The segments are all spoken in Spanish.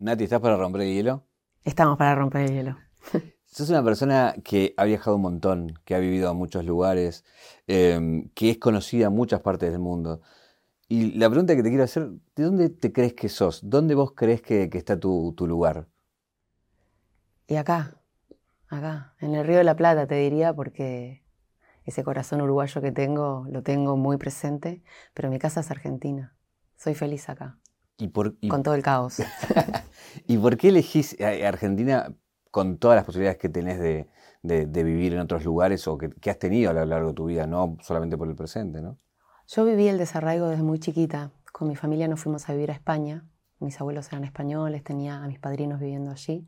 Nati, ¿estás para romper el hielo? Estamos para romper el hielo. Sos una persona que ha viajado un montón, que ha vivido en muchos lugares, em, que es conocida en muchas partes del mundo. Y la pregunta que te quiero hacer, ¿de dónde te crees que sos? ¿Dónde vos crees que, está tu, tu, lugar? Y acá, acá, en el Río de la Plata te diría, porque ese corazón uruguayo que tengo lo tengo muy presente, pero mi casa es Argentina. Soy feliz acá. ¿Y por, con todo el caos. ¿Y por qué elegís Argentina con todas las posibilidades que tenés de, vivir en otros lugares o que, que, has tenido a lo largo de tu vida, no solamente por el presente, ¿no? Yo viví el desarraigo desde muy chiquita. Con mi familia nos fuimos a vivir a España. Mis abuelos eran españoles, tenía a mis padrinos viviendo allí.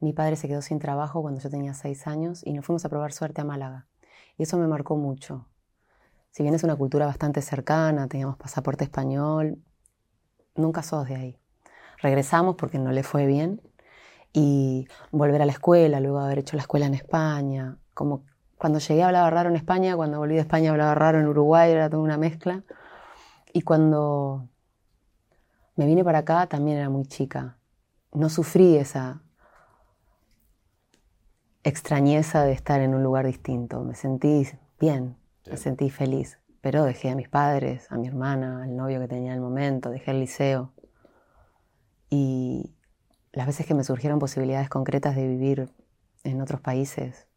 Mi padre se quedó sin trabajo cuando yo tenía seis años y nos fuimos a probar suerte a Málaga. Y eso me marcó mucho. Si bien es una cultura bastante cercana, teníamos pasaporte español, nunca sos de ahí. Regresamos porque no le fue bien y volver a la escuela, luego haber hecho la escuela en España, como cuando llegué hablaba raro en España, cuando volví de España hablaba raro en Uruguay, era toda una mezcla. Y cuando me vine para acá también era muy chica. No sufrí esa extrañeza de estar en un lugar distinto. Me sentí bien, me sentí feliz. Pero dejé a mis padres, a mi hermana, al novio que tenía en el momento, dejé el liceo. Y las veces que me surgieron posibilidades concretas de vivir en otros países,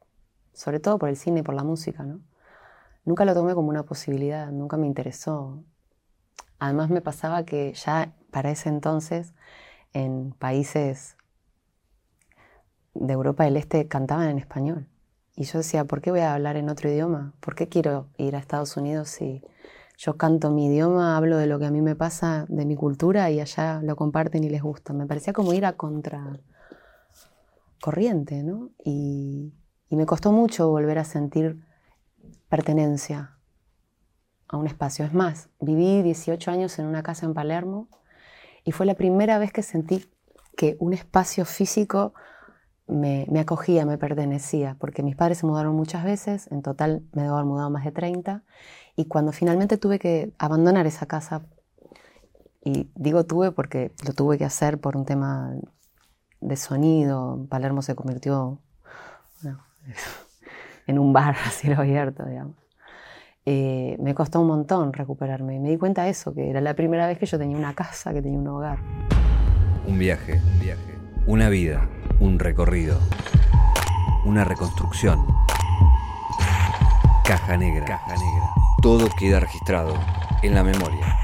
sobre todo por el cine y por la música, ¿no? Nunca lo tomé como una posibilidad, nunca me interesó. Además me pasaba que ya para ese entonces en países de Europa del Este cantaban en español. Y yo decía, ¿por qué voy a hablar en otro idioma? ¿Por qué quiero ir a Estados Unidos si yo canto mi idioma, hablo de lo que a mí me pasa, de mi cultura y allá lo comparten y les gusta? Me parecía como ir a contra corriente, ¿no? Y, y me costó mucho volver a sentir pertenencia a un espacio. Es más, viví 18 años en una casa en Palermo y fue la primera vez que sentí que un espacio físico me, acogía, me pertenecía, porque mis padres se mudaron muchas veces, en total me debo haber mudado más de 30, y cuando finalmente tuve que abandonar esa casa, y digo tuve porque lo tuve que hacer por un tema de sonido, Palermo se convirtió en un bar a cielo abierto, digamos. Eh, me costó un montón recuperarme y me di cuenta de eso, que era la primera vez que yo tenía una casa, que tenía un hogar. Un viaje, un viaje, una vida, un recorrido, una reconstrucción. Caja negra, caja negra. Todo queda registrado en la memoria.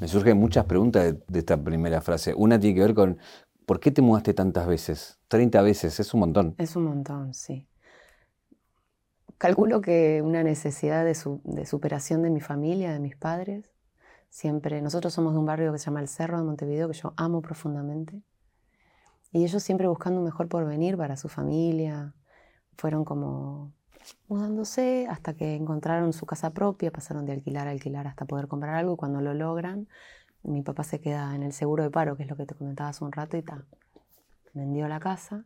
Me surgen muchas preguntas de, esta primera frase. Una tiene que ver con, ¿por qué te mudaste tantas veces? 30 veces, es un montón. Es un montón, sí. Calculo que una necesidad de, superación de mi familia, de mis padres. Siempre, nosotros somos de un barrio que se llama El Cerro de Montevideo, que yo amo profundamente. Y ellos siempre buscando un mejor porvenir para su familia. Fueron como mudándose hasta que encontraron su casa propia, pasaron de alquilar a alquilar hasta poder comprar algo cuando lo logran, mi papá se queda en el seguro de paro, que es lo que te comentaba hace un rato y tal. Vendió la casa,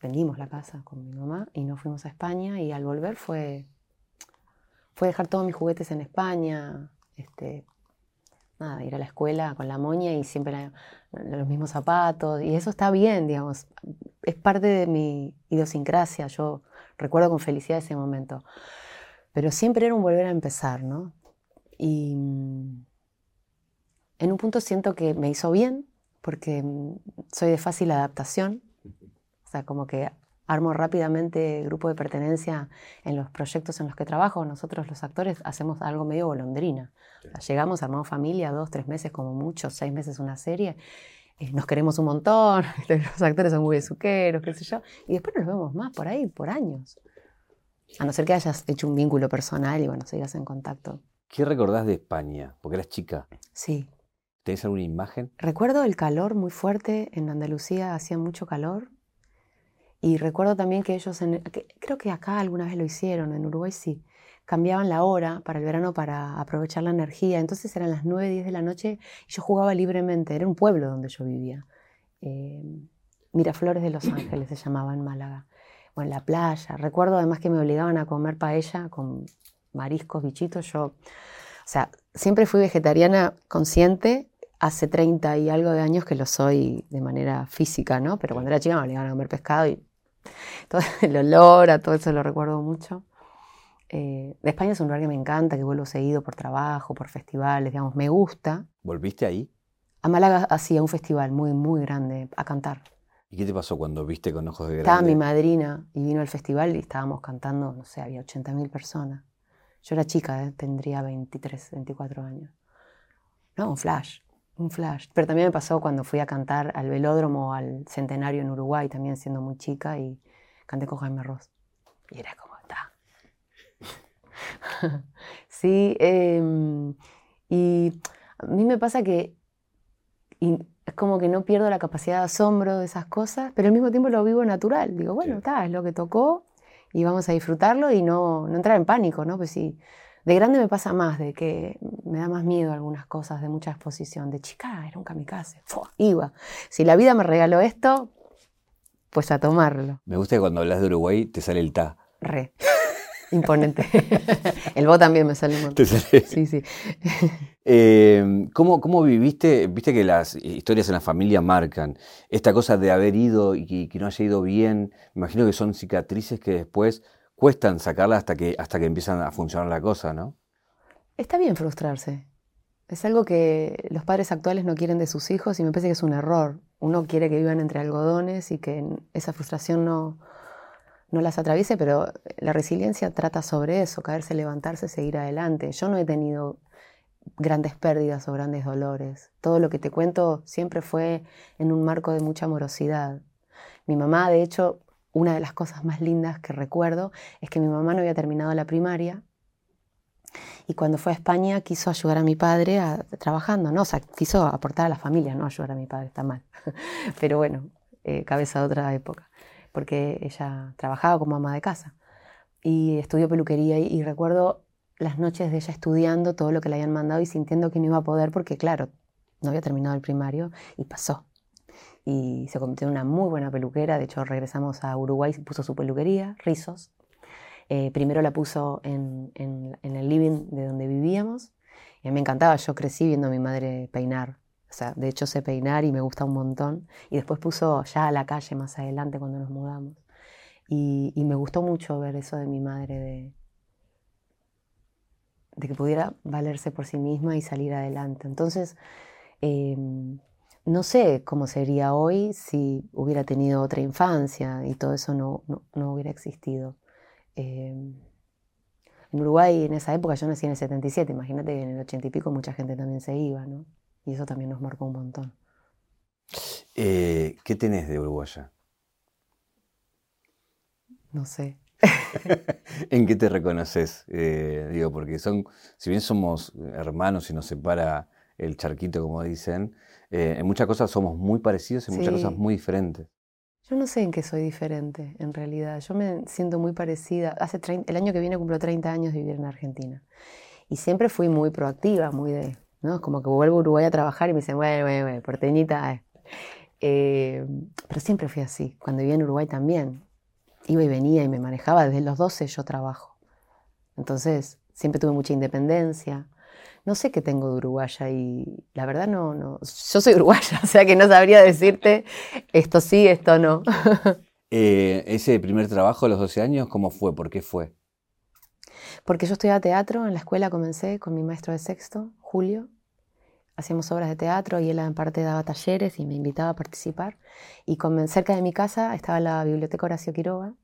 vendimos la casa con mi mamá y nos fuimos a España y al volver fue, fue dejar todos mis juguetes en España, este, nada, ir a la escuela con la moña y siempre los mismos zapatos y eso está bien, digamos, es parte de mi idiosincrasia, yo recuerdo con felicidad ese momento. Pero siempre era un volver a empezar, ¿no? Y mm, en un punto siento que me hizo bien, porque mm, soy de fácil adaptación, o sea, como que armo rápidamente grupo de pertenencia en los proyectos en los que trabajo. Nosotros los actores hacemos algo medio golondrina. llegamos, armamos familia, dos, tres meses como mucho, seis meses una serie, eh, nos queremos un montón, los actores son muy besuqueros, qué sé yo, y después nos vemos más por ahí, por años. A no ser que hayas hecho un vínculo personal y bueno, sigas en contacto. ¿Qué recordás de España? Porque eras chica. Sí. ¿Tenés alguna imagen? Recuerdo el calor muy fuerte. En Andalucía hacía mucho calor. Y recuerdo también que ellos, creo que acá alguna vez lo hicieron, en Uruguay sí, cambiaban la hora para el verano para aprovechar la energía. Entonces eran las 9, 10 de la noche y yo jugaba libremente. Era un pueblo donde yo vivía. Eh, Miraflores de Los Ángeles se llamaba en Málaga. O en la playa. Recuerdo además que me obligaban a comer paella con mariscos, bichitos. Yo, o sea, siempre fui vegetariana consciente. Hace 30 y algo de años que lo soy de manera física, ¿no? Pero cuando era chica me obligaban a comer pescado y todo el olor, a todo eso lo recuerdo mucho. Eh, España es un lugar que me encanta, que vuelvo seguido por trabajo, por festivales, digamos, me gusta. ¿Volviste ahí? A Málaga hacía un festival muy, muy grande, a cantar. ¿Y qué te pasó cuando viste con ojos de grande? Estaba mi madrina y vino al festival y estábamos cantando, no sé, había 80.000 personas. Yo era chica, ¿eh? tendría 23, 24 años. No, un flash, un flash. Pero también me pasó cuando fui a cantar al velódromo, al centenario en Uruguay, también siendo muy chica, y canté con Jaime Ross. Y era como, está. sí, em, y a mí me pasa que es como que no pierdo la capacidad de asombro de esas cosas, pero al mismo tiempo lo vivo natural. Digo, bueno, está, es lo que tocó, y vamos a disfrutarlo y no, no entrar en pánico, ¿no? Pues sí, de grande me pasa más, de que me da más miedo algunas cosas, de mucha exposición. De chica era un kamikaze, iba. Si la vida me regaló esto, pues a tomarlo. Me gusta que cuando hablas de Uruguay te sale el ta. Re. Imponente. el vos también me sale un montón. Sí, sí. Em, ¿cómo, ¿cómo, viviste? Viste que las historias en la familia marcan. Esta cosa de haber ido y que, no haya ido bien, me imagino que son cicatrices que después cuestan sacarlas hasta que, hasta que empiezan a funcionar la cosa, ¿no? Está bien frustrarse. Es algo que los padres actuales no quieren de sus hijos y me parece que es un error. Uno quiere que vivan entre algodones y que esa frustración no, no las atraviese, pero la resiliencia trata sobre eso, caerse, levantarse, seguir adelante. Yo no he tenido grandes pérdidas o grandes dolores. Todo lo que te cuento siempre fue en un marco de mucha amorosidad. Mi mamá, de hecho, una de las cosas más lindas que recuerdo es que mi mamá no había terminado la primaria y cuando fue a España quiso ayudar a mi padre trabajando, ¿no? O sea, quiso aportar a la familia, no ayudar a mi padre, está mal. Pero bueno, eh, cabeza de otra época porque ella trabajaba como ama de casa y estudió peluquería y, recuerdo las noches de ella estudiando todo lo que le habían mandado y sintiendo que no iba a poder porque, claro, no había terminado el primario y pasó. Y se convirtió en una muy buena peluquera. De hecho, regresamos a Uruguay y puso su peluquería, Rizos. Eh, primero la puso en, en, el living de donde vivíamos. Y a mí me encantaba, yo crecí viendo a mi madre peinar o sea, de hecho sé peinar y me gusta un montón. Y después puso ya a la calle más adelante cuando nos mudamos. Y, me gustó mucho ver eso de mi madre, de, de, que pudiera valerse por sí misma y salir adelante. Entonces, em, no sé cómo sería hoy si hubiera tenido otra infancia y todo eso no, no, hubiera existido. Em, en Uruguay, en esa época, yo nací en el 77, imagínate que en el 80 y pico mucha gente también se iba, ¿no? Y eso también nos marcó un montón. Eh, ¿Qué tenés de uruguaya? No sé. ¿En qué te reconoces? Eh, digo, porque son, si bien somos hermanos y nos separa el charquito, como dicen, eh, en muchas cosas somos muy parecidos y en muchas cosas muy diferentes. Yo no sé en qué soy diferente, en realidad. Yo me siento muy parecida. Hace el año que viene cumplo 30 años de vivir en Argentina. Y siempre fui muy proactiva, muy de ¿no? Es como que vuelvo a Uruguay a trabajar y me dicen, bueno, bueno, bueno, porteñita. Eh". Eh, pero siempre fui así. Cuando vivía en Uruguay también. Iba y venía y me manejaba. Desde los 12 yo trabajo. Entonces, siempre tuve mucha independencia. No sé qué tengo de uruguaya y la verdad no, no. Yo soy uruguaya, o sea que no sabría decirte esto sí, esto no. Eh, ese primer trabajo a los 12 años, ¿cómo fue? ¿Por qué fue? Porque yo estudiaba teatro, en la escuela comencé con mi maestro de sexto, Julio. Hacíamos obras de teatro y él en parte daba talleres y me invitaba a participar. Y con, cerca de mi casa estaba la biblioteca Horacio Quiroga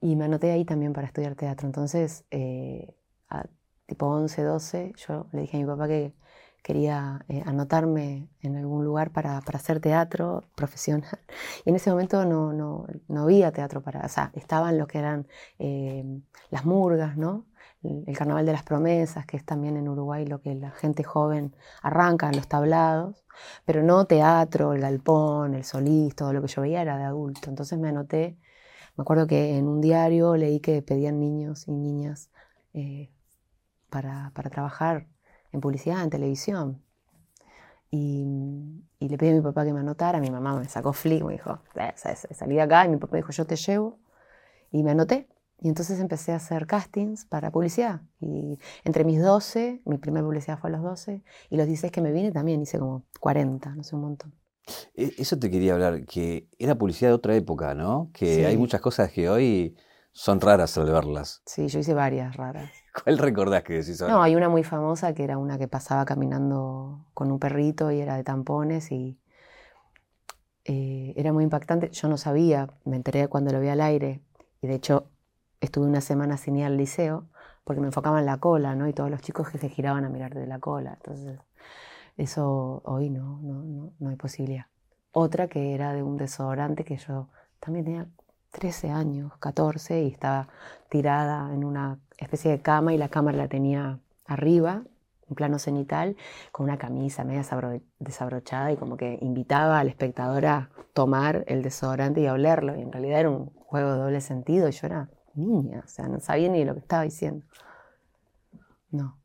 y me anoté ahí también para estudiar teatro. Entonces, eh, a tipo 11, 12, yo le dije a mi papá que quería eh, anotarme en algún lugar para, para, hacer teatro profesional. Y en ese momento no, no, no había teatro para, o sea, estaban lo que eran eh, las murgas, ¿no? El, Carnaval de las Promesas, que es también en Uruguay lo que la gente joven arranca los tablados, pero no teatro, el galpón, el solís, todo lo que yo veía era de adulto. Entonces me anoté, me acuerdo que en un diario leí que pedían niños y niñas eh, para, para trabajar en publicidad, en televisión. Y, le pedí a mi papá que me anotara, mi mamá me sacó flick, me dijo, salí de acá, y mi papá dijo, yo te llevo, y me anoté. Y entonces empecé a hacer castings para publicidad. Y entre mis 12, mi primera publicidad fue a los 12, y los 16 que me vine también hice como 40, no sé, un montón. E, eso te quería hablar, que era publicidad de otra época, ¿no? Que hay muchas cosas que hoy son raras al verlas. Sí, yo hice varias raras. ¿Cuál recordás que decís ahora? No, hay una muy famosa que era una que pasaba caminando con un perrito y era de tampones y eh, era muy impactante. Yo no sabía, me enteré cuando lo vi al aire y de hecho estuve una semana sin ir al liceo porque me enfocaba en la cola, ¿no? Y todos los chicos que se giraban a mirar de la cola. Entonces, eso hoy no, no, no, no hay posibilidad. Otra que era de un desodorante que yo también tenía 13 años, 14, y estaba tirada en una especie de cama y la cámara la tenía arriba, en plano cenital, con una camisa media desabrochada y como que invitaba al espectador a tomar el desodorante y a olerlo. Y en realidad era un juego de doble sentido y yo era niña, o sea, no sabía ni lo que estaba diciendo. No.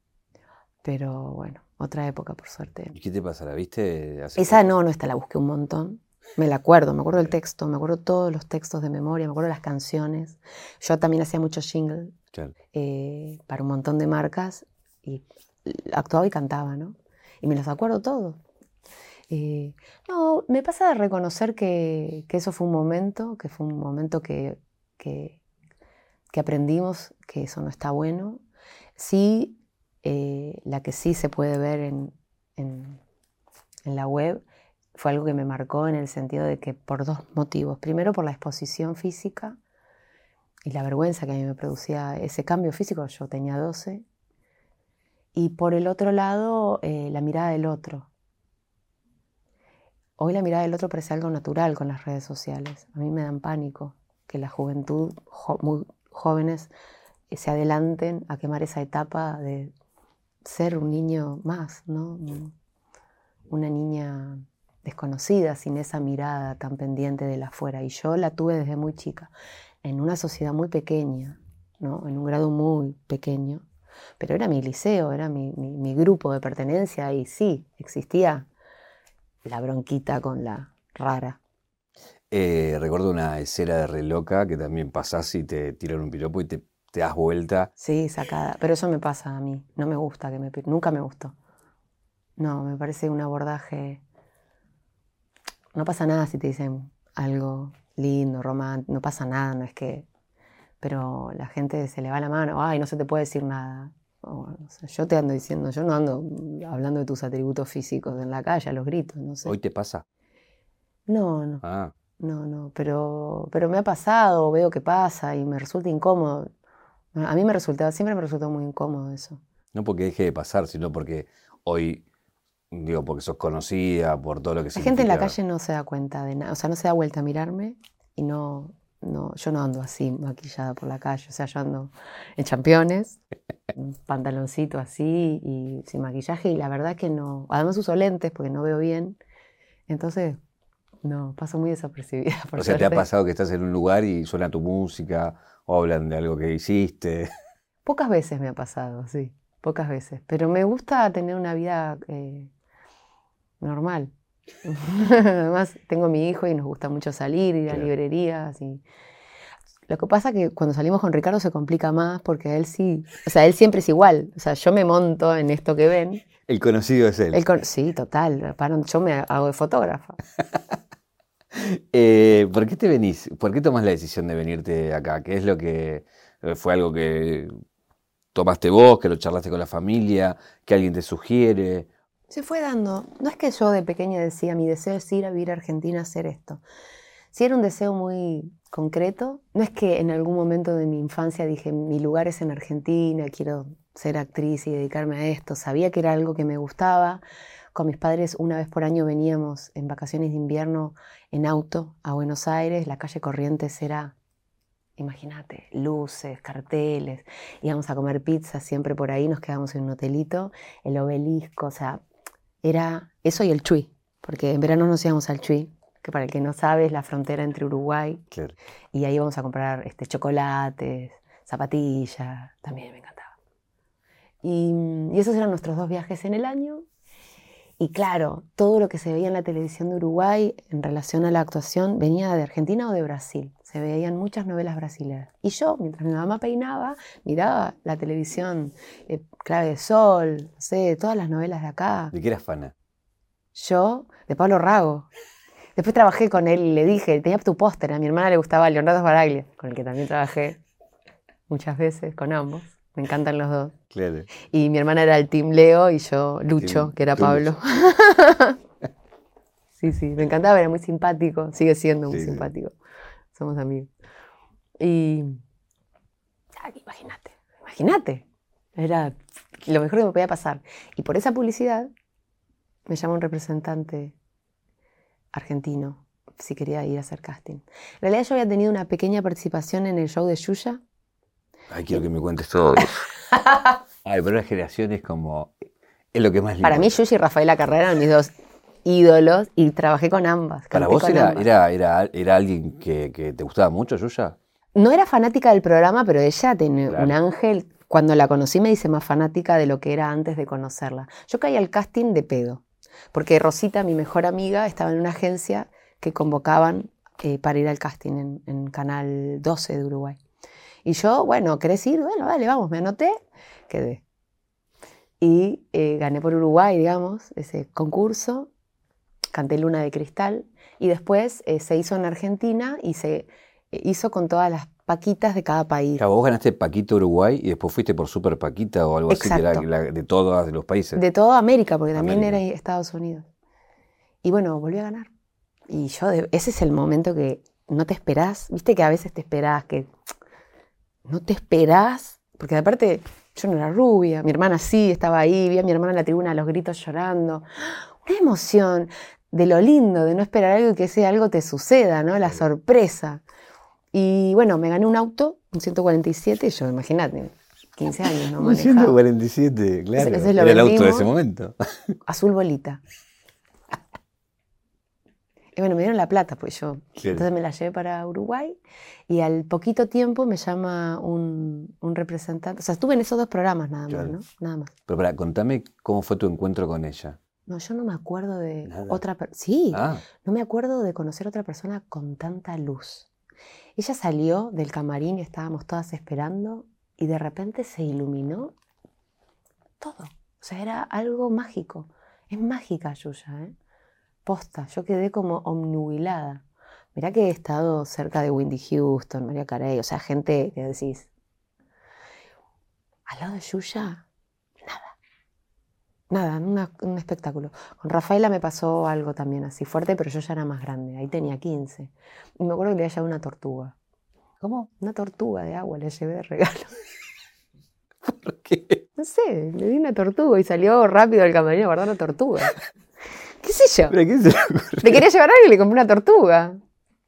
Pero bueno, otra época, por suerte. ¿Y qué te pasa? ¿La viste? Esa no, no, esta la busqué un montón. Me la acuerdo, me acuerdo del texto, me acuerdo todos los textos de memoria, me acuerdo las canciones. Yo también hacía muchos jingles eh, para un montón de marcas y actuaba y cantaba, ¿no? Y me los acuerdo todos. Eh, no, me pasa de reconocer que, eso fue un momento, que fue un momento que, que, aprendimos que eso no está bueno. Sí, eh, la que sí se puede ver en, en, en la web fue algo que me marcó en el sentido de que por dos motivos. Primero por la exposición física y la vergüenza que a mí me producía ese cambio físico, yo tenía 12. Y por el otro lado, eh, la mirada del otro. Hoy la mirada del otro parece algo natural con las redes sociales. A mí me dan pánico que la juventud, muy jóvenes, eh, se adelanten a quemar esa etapa de ser un niño más, ¿no? Una niña desconocida, sin esa mirada tan pendiente de la afuera. Y yo la tuve desde muy chica, en una sociedad muy pequeña, ¿no? en un grado muy pequeño, pero era mi liceo, era mi, grupo de pertenencia y sí, existía la bronquita con la rara. Eh, recuerdo una escena de reloca que también pasás y te tiran un piropo y te, te das vuelta. Sí, sacada. Pero eso me pasa a mí. No me gusta que me... Nunca me gustó. No, me parece un abordaje no pasa nada si te dicen algo lindo, romántico, no pasa nada, no es que... Pero la gente se le va la mano, ay, no se te puede decir nada. yo te ando diciendo, yo no ando hablando de tus atributos físicos en la calle, a los gritos, no sé. ¿Hoy te pasa? No, no. Ah. No, no, pero, pero me ha pasado, veo que pasa y me resulta incómodo. A mí me resulta, siempre me resultó muy incómodo eso. No porque deje de pasar, sino porque hoy Digo, porque sos conocida por todo lo que La gente en la calle no se da cuenta de nada, o sea, no se da vuelta a mirarme y no, no, yo no ando así maquillada por la calle, o sea, yo ando en championes, un pantaloncito así y sin maquillaje y la verdad que no, además uso lentes porque no veo bien, entonces no, paso muy desapercibida. o sea, ¿te ha pasado que estás en un lugar y suena tu música o hablan de algo que hiciste? Pocas veces me ha pasado, sí, pocas veces, pero me gusta tener una vida... Eh, normal. Además, tengo mi hijo y nos gusta mucho salir, ir a librerías. Y... Lo que pasa es que cuando salimos con Ricardo se complica más porque él sí, o sea, él siempre es igual. O sea, yo me monto en esto que ven. El conocido es él. Sí, total. Yo me hago de fotógrafa. Eh, ¿Por qué te venís? ¿Por qué tomas la decisión de venirte acá? ¿Qué es lo que eh, fue algo que tomaste vos, que lo charlaste con la familia, que alguien te sugiere? Se fue dando. No es que yo de pequeña decía, mi deseo es ir a vivir a Argentina a hacer esto. Si era un deseo muy concreto, no es que en algún momento de mi infancia dije, mi lugar es en Argentina, quiero ser actriz y dedicarme a esto. Sabía que era algo que me gustaba. Con mis padres una vez por año veníamos en vacaciones de invierno en auto a Buenos Aires. La calle Corrientes era, imagínate, luces, carteles. Íbamos a comer pizza siempre por ahí, nos quedábamos en un hotelito, el obelisco, o sea, era eso y el Chuy, porque en verano nos íbamos al Chuy, que para el que no sabe es la frontera entre Uruguay, y ahí íbamos a comprar este, chocolates, zapatillas, también me encantaba. Y, esos eran nuestros dos viajes en el año. Y claro, todo lo que se veía en la televisión de Uruguay en relación a la actuación venía de Argentina o de Brasil. Se veían muchas novelas brasileñas. Y yo, mientras mi mamá peinaba, miraba la televisión, eh, Clave de Sol, no sé, todas las novelas de acá. ¿De qué eras fana? Yo, de Pablo Rago. Después trabajé con él y le dije, tenía tu póster, a mi hermana le gustaba Leonardo Baraglia, con el que también trabajé muchas veces, con ambos. Me encantan los dos. Claro. Y mi hermana era el Team Leo y yo Lucho, Team- que era Pablo. sí, sí, me encantaba, era muy simpático, sigue siendo muy Sí, sí. simpático. Somos amigos. Y. Imagínate, imagínate. Era lo mejor que me podía pasar. Y por esa publicidad me llama un representante argentino si quería ir a hacer casting. En realidad yo había tenido una pequeña participación en el show de Yuya. Ay, quiero que me cuentes todo. Ay, pero la generación es como. Es lo que más Para mí. Yuya y Rafaela Carrera eran mis dos ídolos y trabajé con ambas. ¿Para vos era, ambas. era, era, era alguien que, que te gustaba mucho, Yuya? No era fanática del programa, pero ella tiene Claro. un ángel. Cuando la conocí me dice más fanática de lo que era antes de conocerla. Yo caí al casting de pedo, porque Rosita, mi mejor amiga, estaba en una agencia que convocaban eh, para ir al casting en, Canal 12 de Uruguay. Y yo, bueno, ¿querés ir? Bueno, dale, vamos, me anoté, quedé. Y eh, gané por Uruguay, digamos, ese concurso, canté Luna de Cristal, y después eh, se hizo en Argentina y se eh, hizo con todas las paquitas de cada país. Claro, vos ganaste Paquita Uruguay y después fuiste por Super Paquita o algo así, que era Exacto. la- de todas los países. De toda América, porque también era Estados Unidos. Y bueno, volví a ganar. Y yo, de- ese es el momento que no te esperás. Viste que a veces te esperás, que no te esperás, porque aparte yo no era rubia, mi hermana sí estaba ahí, vi a mi hermana en la tribuna a los gritos llorando. Una emoción de lo lindo, de no esperar algo y que ese algo te suceda, ¿no? La sorpresa. Y bueno, me gané un auto, un 147, y yo, imagínate, 15 años, ¿no? Un Manejaba. 147, claro. Lo era el auto de ese momento. azul bolita. Y bueno, me dieron la plata, pues yo. Entonces me la llevé para Uruguay y al poquito tiempo me llama un, un representante. O sea, estuve en esos dos programas nada más. ¿no? Nada más. Pero para, contame cómo fue tu encuentro con ella. No, yo no me acuerdo de Nada. otra persona. Sí, Ah, no me acuerdo de conocer otra persona con tanta luz. Ella salió del camarín estábamos todas esperando y de repente se iluminó todo. O sea, era algo mágico. Es mágica Yuya, ¿eh? Posta, yo quedé como omnubilada. Mirá que he estado cerca de Windy Houston, María Carey, o sea, gente que decís. Al lado de Yuya. Nada, una- un espectáculo. Con Rafaela me pasó algo también así fuerte, pero yo ya era más grande, ahí tenía 15. Y me acuerdo que le había llevado una tortuga. ¿cómo? Una tortuga de agua le llevé de regalo. ¿Por qué? No sé, le di una tortuga y salió rápido al camarín a guardar la tortuga. ¿Qué sé yo? ¿Pero qué se le? Le quería llevar algo y le compré una tortuga.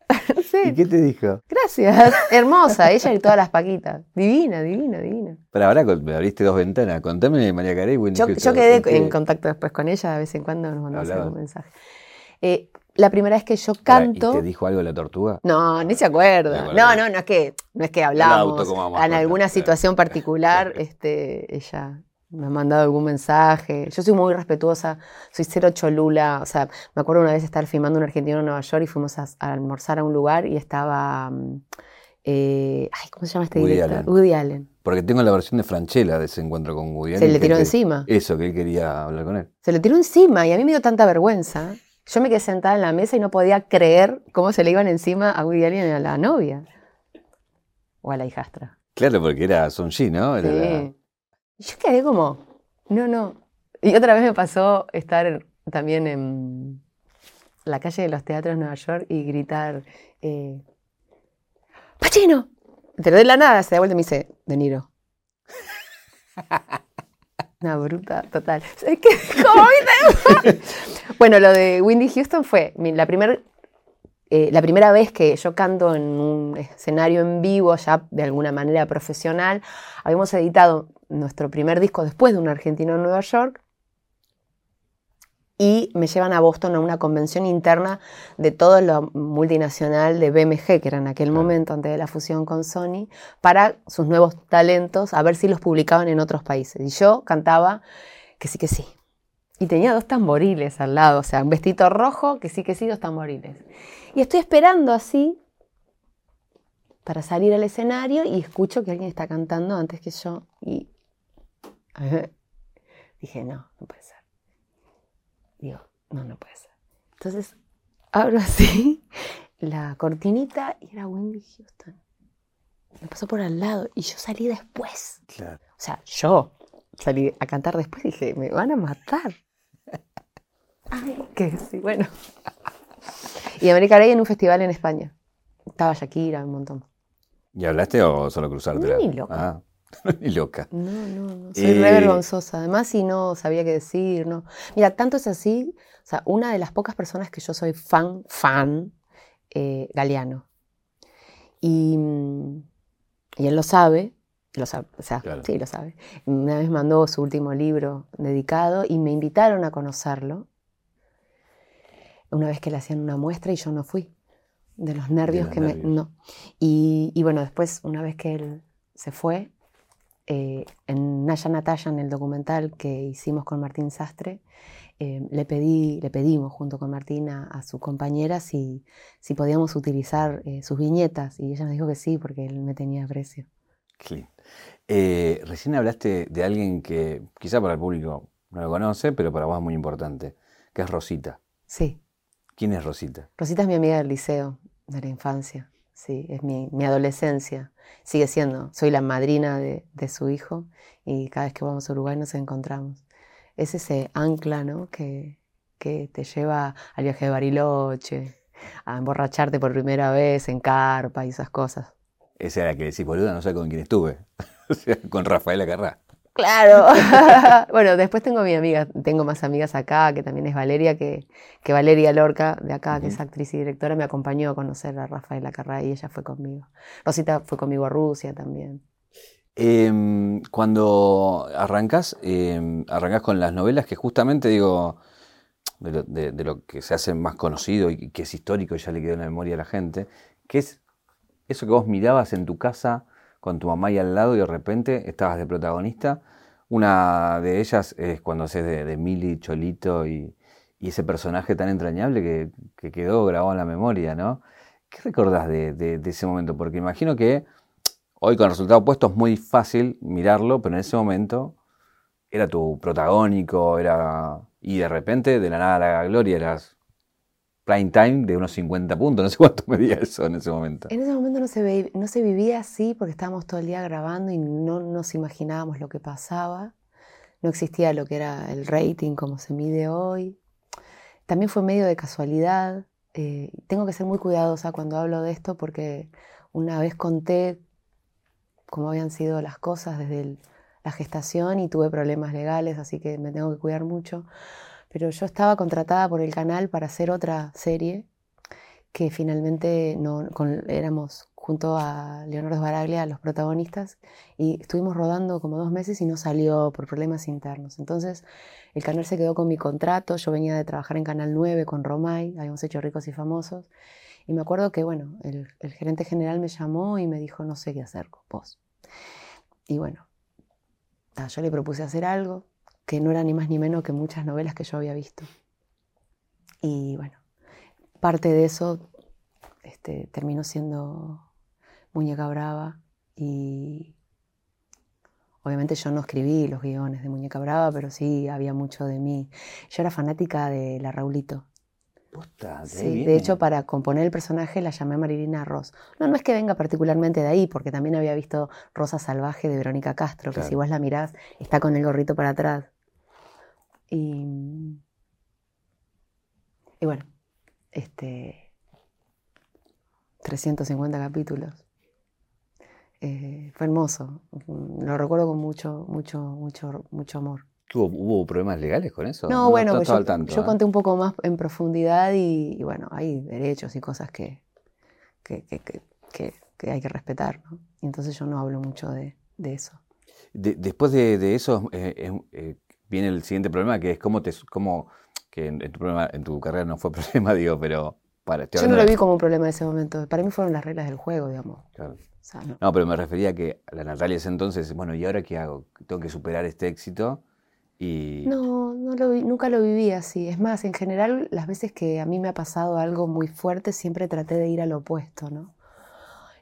¿Y qué te dijo? gracias. Hermosa, ella y todas las paquitas. Divina, divina, divina. Para ahora me abriste dos ventanas. Contame María Carey. Yo, yo quedé ¿Qué- en contacto después con ella, de vez en cuando nos mandamos algún mensaje. Eh, la primera vez que yo canto. ¿Y te dijo algo de la tortuga? No, ni se acuerda. No, no, no es que, no es que hablamos. en alguna situación particular, este, ella me ha mandado algún mensaje. Yo soy muy respetuosa, soy cero cholula. O sea, me acuerdo una vez estar filmando un argentino en Nueva York y fuimos a, a almorzar a un lugar y estaba. mm, eh, ay, ¿cómo se llama este Woody director? Allen. Woody Allen. Porque tengo la versión de Franchella de ese encuentro con Woody Se Allen, le que tiró encima. Eso, que él quería hablar con él. Se le tiró encima y a mí me dio tanta vergüenza. Yo me quedé sentada en la mesa y no podía creer cómo se le iban encima a Woody Allen y a la novia. O a la hijastra. Claro, porque era Son Ji, ¿no? Era la- Sí. Y yo quedé como, no, no. Y otra vez me pasó estar también en la calle de los teatros de Nueva York y gritar, eh, ¡Pachino! Pero de la nada se da vuelta y me dice, De Niro. Una bruta total. ¿Sabes qué? Bueno, lo de Windy Houston fue la primera eh, la primera vez que yo canto en un escenario en vivo, ya de alguna manera profesional, habíamos editado nuestro primer disco después de un argentino en Nueva York y me llevan a Boston a una convención interna de todo lo multinacional de BMG, que era en aquel momento, antes de la fusión con Sony, para sus nuevos talentos, a ver si los publicaban en otros países. Y yo cantaba que sí, que sí. Y tenía dos tamboriles al lado, o sea, un vestido rojo, que sí, que sí, dos tamboriles. Y estoy esperando así para salir al escenario y escucho que alguien está cantando antes que yo. Y dije, no, no puede ser. Digo, no, no puede ser. Entonces abro así la cortinita y era Wendy Houston. Me pasó por al lado y yo salí después. Claro. O sea, yo salí a cantar después y dije, me van a matar. Ay, que sí, bueno. Y América Rey en un festival en España. Estaba Shakira, un montón. ¿Y hablaste o solo cruzarte? Ni loca. Ah, ni loca. No, no, no. Soy re Eh, vergonzosa. Además, si no sabía qué decir, no. Mira, tanto es así. O sea, una de las pocas personas que yo soy fan, fan, eh, Galeano. Y, mm, y él lo sabe. Lo sabe, o sea, Claro. sí, lo sabe. Una vez mandó su último libro dedicado y me invitaron a conocerlo. Una vez que le hacían una muestra y yo no fui. De los nervios que me. No. Y, y bueno, después, una vez que él se fue, eh, en Naya Natalia, en el documental que hicimos con Martín Sastre, eh, le, pedí, le pedimos junto con Martín a, a su compañera si, si podíamos utilizar eh, sus viñetas y ella nos dijo que sí porque él me tenía aprecio. Eh, recién hablaste de alguien que quizá para el público no lo conoce, pero para vos es muy importante, que es Rosita. Sí, ¿Quién es Rosita? Rosita es mi amiga del liceo, de la infancia, sí, es mi, mi adolescencia, sigue siendo, soy la madrina de, de su hijo y cada vez que vamos a Uruguay nos encontramos. Es ese ancla, ¿no? Que, que te lleva al viaje de Bariloche, a emborracharte por primera vez en carpa y esas cosas. Esa era la que decís, boluda, no sé con quién estuve. con Rafaela Carrá. Claro. bueno, después tengo mi amiga, tengo más amigas acá, que también es Valeria, que, que Valeria Lorca, de acá, que es actriz y directora, me acompañó a conocer a Rafaela Carrá y ella fue conmigo. Rosita fue conmigo a Rusia también. Em, cuando arrancas, em, arrancas con las novelas que justamente digo, de lo, de- de lo que se hace más conocido y que es histórico y ya le quedó en la memoria a la gente, que es eso que vos mirabas en tu casa con tu mamá ahí al lado y de repente estabas de protagonista. Una de ellas es cuando haces de, de Mili, Cholito y, y ese personaje tan entrañable que, que quedó grabado en la memoria, ¿no? ¿Qué recordás de, ese momento? Porque imagino que hoy con el resultado opuesto es muy fácil mirarlo, pero en ese momento era tu protagónico, era... Y de repente, de la nada a la gloria, eras prime time de unos 50 puntos, no sé cuánto medía eso en ese momento. En ese momento no se, ve- no se vivía así porque estábamos todo el día grabando y no nos imaginábamos lo que pasaba. No existía lo que era el rating como se mide hoy. También fue medio de casualidad. Eh, tengo que ser muy cuidadosa cuando hablo de esto porque una vez conté cómo habían sido las cosas desde el- la gestación y tuve problemas legales, así que me tengo que cuidar mucho. Pero yo estaba contratada por el canal para hacer otra serie que finalmente no, con- éramos junto a Leonardo Baraglia los protagonistas y estuvimos rodando como dos meses y no salió por problemas internos. Entonces el canal se quedó con mi contrato, yo venía de trabajar en Canal 9 con Romay, habíamos hecho Ricos y Famosos y me acuerdo que bueno, el, el gerente general me llamó y me dijo no sé qué hacer con vos. Y bueno, yo le propuse hacer algo que no era ni más ni menos que muchas novelas que yo había visto. Y bueno, parte de eso este, terminó siendo Muñeca Brava y obviamente yo no escribí los guiones de Muñeca Brava, pero sí había mucho de mí. Yo era fanática de la Raulito. Posta, de Sí, de hecho para componer el personaje la llamé Marilina Ross. No, no es que venga particularmente de ahí, porque también había visto Rosa Salvaje de Verónica Castro, que si vos la mirás está con el gorrito para atrás. Y, y bueno, este 350 capítulos. Eh, fue hermoso. Lo recuerdo con mucho, mucho, mucho, mucho amor. ¿Tuvo- ¿Hubo problemas legales con eso? No, bueno, no pues yo, tanto, yo ¿eh? conté un poco más en profundidad y, y bueno, hay derechos y cosas que, que, que- que- hay que respetar, ¿no? Y entonces yo no hablo mucho de, de eso. De- después de, de eso eh, viene el siguiente problema, que es cómo te, cómo, que en, en tu problema, en tu carrera no fue problema, digo, pero para, Yo no lo vi como un problema en ese momento. Para mí fueron las reglas del juego, digamos. Claro. O sea, no. No, pero me refería a que la Natalia ese entonces, bueno, ¿y ahora qué hago? Tengo que superar este éxito Y... No, no lo nunca lo viví así. Es más, en general, las veces que a mí me ha pasado algo muy fuerte, siempre traté de ir al opuesto, ¿no?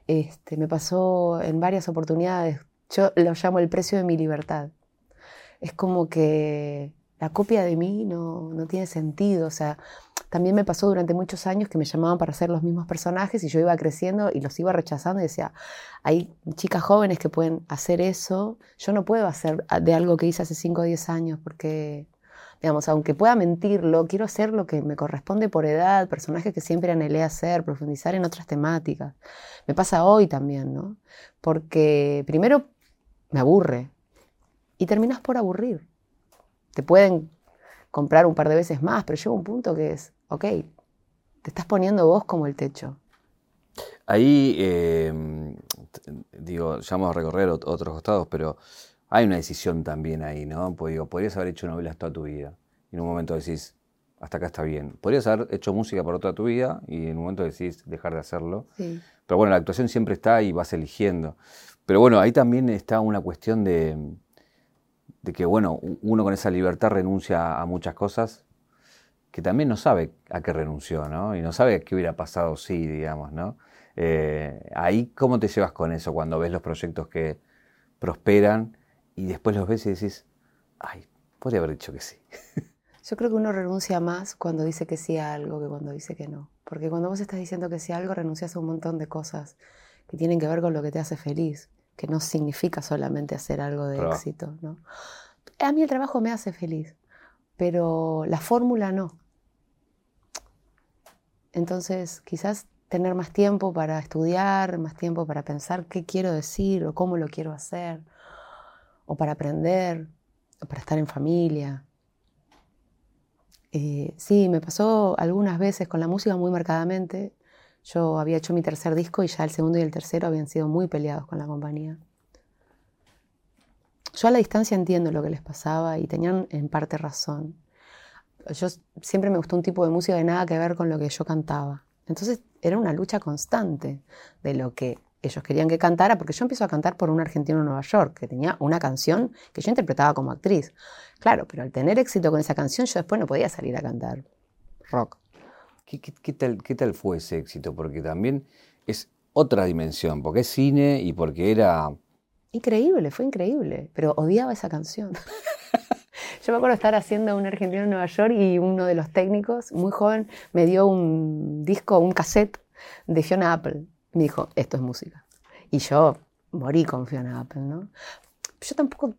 Este, me pasó en varias oportunidades. Yo lo llamo el precio de mi libertad. Es como que la copia de mí no, no tiene sentido. O sea, también me pasó durante muchos años que me llamaban para hacer los mismos personajes y yo iba creciendo y los iba rechazando y decía, hay chicas jóvenes que pueden hacer eso, yo no puedo hacer de algo que hice hace 5 o 10 años porque, digamos, aunque pueda mentirlo, quiero hacer lo que me corresponde por edad, personajes que siempre anhelé hacer, profundizar en otras temáticas. Me pasa hoy también, ¿no? Porque primero me aburre y terminas por aburrir. Te pueden comprar un par de veces más, pero llega un punto que es, ok, te estás poniendo vos como el techo. Ahí, eh, digo, ya vamos a recorrer otros estados, pero hay una decisión también ahí, ¿no? Pues digo, podrías haber hecho novelas toda tu vida y en un momento decís, hasta acá está bien. Podrías haber hecho música por toda tu vida y en un momento decís dejar de hacerlo. Sí. Pero bueno, la actuación siempre está y vas eligiendo. Pero bueno, ahí también está una cuestión de, de que, bueno, uno con esa libertad renuncia a muchas cosas que también no sabe a qué renunció, ¿no? Y no sabe qué hubiera pasado sí, digamos, ¿no? Eh, ahí, ¿cómo te llevas con eso cuando ves los proyectos que prosperan y después los ves y decís, ay, podría haber dicho que sí? Yo creo que uno renuncia más cuando dice que sí a algo que cuando dice que no. Porque cuando vos estás diciendo que sí a algo, renuncias a un montón de cosas que tienen que ver con lo que te hace feliz, que no significa solamente hacer algo de éxito, ¿no? A mí el trabajo me hace feliz, pero la fórmula no. Entonces, quizás tener más tiempo para estudiar, más tiempo para pensar qué quiero decir o cómo lo quiero hacer, o para aprender, o para estar en familia. Eh, sí, me pasó algunas veces con la música muy marcadamente. Yo había hecho mi tercer disco y ya el segundo y el tercero habían sido muy peleados con la compañía. Yo a la distancia entiendo lo que les pasaba y tenían en parte razón yo siempre me gustó un tipo de música de nada que ver con lo que yo cantaba. Entonces era una lucha constante de lo que ellos querían que cantara, porque yo empiezo a cantar por un argentino en Nueva York, que tenía una canción que yo interpretaba como actriz. Claro, pero al tener éxito con esa canción, yo después no podía salir a cantar rock. ¿Qué, tal, ¿Qué tal fue ese éxito? Porque también es otra dimensión, porque es cine y porque era... Increíble, fue increíble, pero odiaba esa canción. Yo me acuerdo estar haciendo un argentino en Nueva York y uno de los técnicos, muy joven, me dio un disco, un cassette de Fiona Apple. Me dijo, esto es música. Y yo morí con Fiona Apple, ¿no? Yo tampoco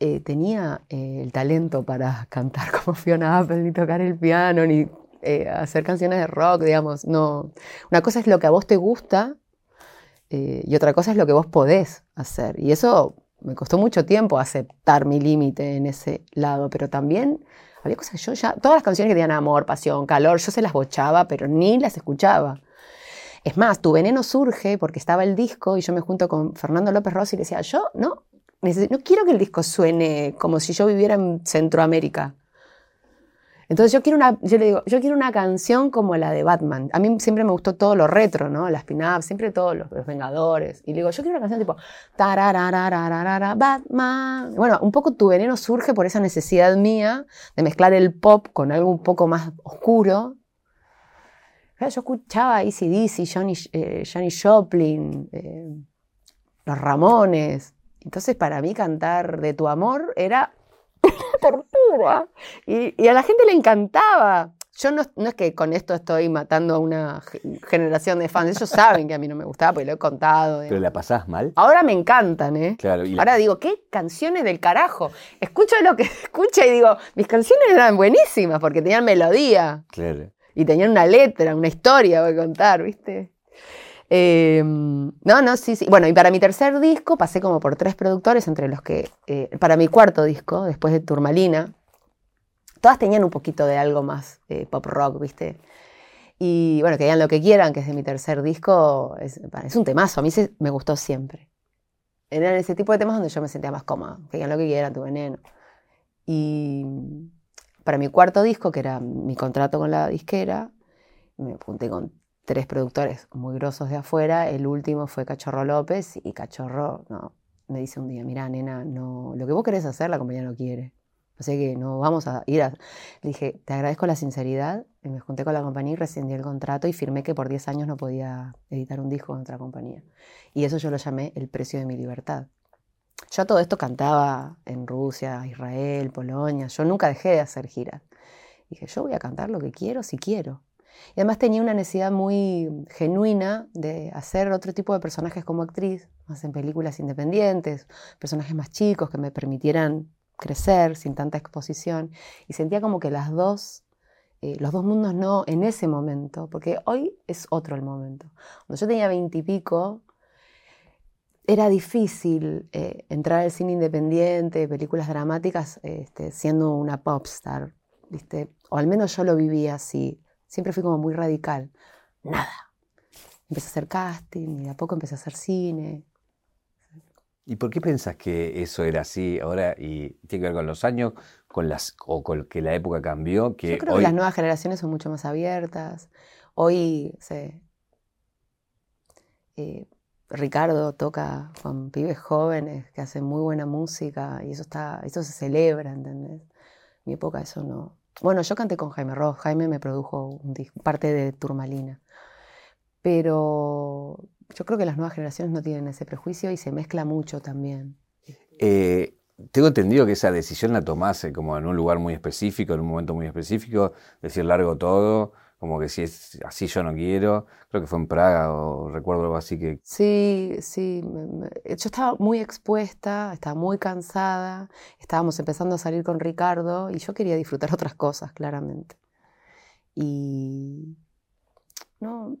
eh, tenía eh, el talento para cantar como Fiona Apple, ni tocar el piano, ni eh, hacer canciones de rock, digamos. No. Una cosa es lo que a vos te gusta y otra cosa es lo que vos podés hacer. Y eso me costó mucho tiempo aceptar mi límite en ese lado, pero también había cosas que yo ya, todas las canciones que tenían amor, pasión, calor, yo se las bochaba, pero ni las escuchaba. Es más, Tu Veneno surge porque estaba el disco y yo me junto con Fernando López Rossi y le decía, yo no, no quiero que el disco suene como si yo viviera en Centroamérica. Entonces yo quiero una, yo le digo, yo quiero una canción como la de Batman. A mí siempre me gustó todo lo retro, ¿no? Las pin-ups, siempre todos los, Vengadores. Y le digo, yo quiero una canción tipo Batman. Bueno, un poco tu veneno surge por esa necesidad mía de mezclar el pop con algo un poco más oscuro. Yo escuchaba ACDC, Johnny, eh, Johnny Joplin, eh, Los Ramones. Entonces para mí cantar de tu amor era tortura. Y, a la gente le encantaba. Yo no, es que con esto estoy matando a una generación de fans. Ellos saben que a mí no me gustaba porque lo he contado. ¿Pero la pasás mal? Ahora me encantan, ¿eh? Claro. Ahora digo, ¿qué canciones del carajo? Escucho lo que escucha y digo, mis canciones eran buenísimas porque tenían melodía. Claro. Y tenían una letra, una historia para contar, ¿viste? Em, no, no, sí, sí. Bueno, y para mi tercer disco pasé como por tres productores, entre los que, eh, para mi cuarto disco, después de Turmalina, todas tenían un poquito de algo más eh, pop rock, ¿viste? Y bueno, que digan lo que quieran, que es de mi tercer disco, es, un temazo, a mí me gustó siempre. Eran ese tipo de temas donde yo me sentía más cómoda, que digan lo que quieran, tu veneno. Y para mi cuarto disco, que era mi contrato con la disquera, me apunté con tres productores muy grosos de afuera. El último fue Cachorro López y Cachorro no, me dice un día, mira, nena, no, lo que vos querés hacer la compañía no quiere. Así que no vamos a ir a... Le dije, te agradezco la sinceridad. Y me junté con la compañía y rescindí el contrato y firmé que por 10 años no podía editar un disco en otra compañía. Y eso yo lo llamé el precio de mi libertad. Yo todo esto cantaba en Rusia, Israel, Polonia. Yo nunca dejé de hacer giras. Dije, yo voy a cantar lo que quiero si quiero. Y además tenía una necesidad muy genuina de hacer otro tipo de personajes como actriz, más en películas independientes, personajes más chicos que me permitieran crecer sin tanta exposición. Y sentía como que las dos, eh, los dos mundos no en ese momento, porque hoy es otro el momento. Cuando yo tenía veintipico, era difícil eh, entrar al cine independiente, películas dramáticas, este, siendo una pop star, ¿viste? O al menos yo lo vivía así. Siempre fui como muy radical. Nada. Empecé a hacer casting y de a poco empecé a hacer cine. ¿Y por qué pensás que eso era así ahora y tiene que ver con los años, con las o con que la época cambió? Que Yo creo que las nuevas generaciones son mucho más abiertas. Hoy, sé, eh, Ricardo toca con pibes jóvenes que hacen muy buena música y eso está, eso se celebra, ¿entendés? En mi época eso no, bueno, yo canté con Jaime Ross, Jaime me produjo parte de Turmalina. Pero yo creo que las nuevas generaciones no tienen ese prejuicio y se mezcla mucho también. Eh, tengo entendido que esa decisión la tomase como en un lugar muy específico, en un momento muy específico, decir largo todo, como que si es así yo no quiero. Creo que fue en Praga o recuerdo algo así que... Sí, sí. Yo estaba muy expuesta, estaba muy cansada, estábamos empezando a salir con Ricardo y yo quería disfrutar otras cosas, claramente. Y... No...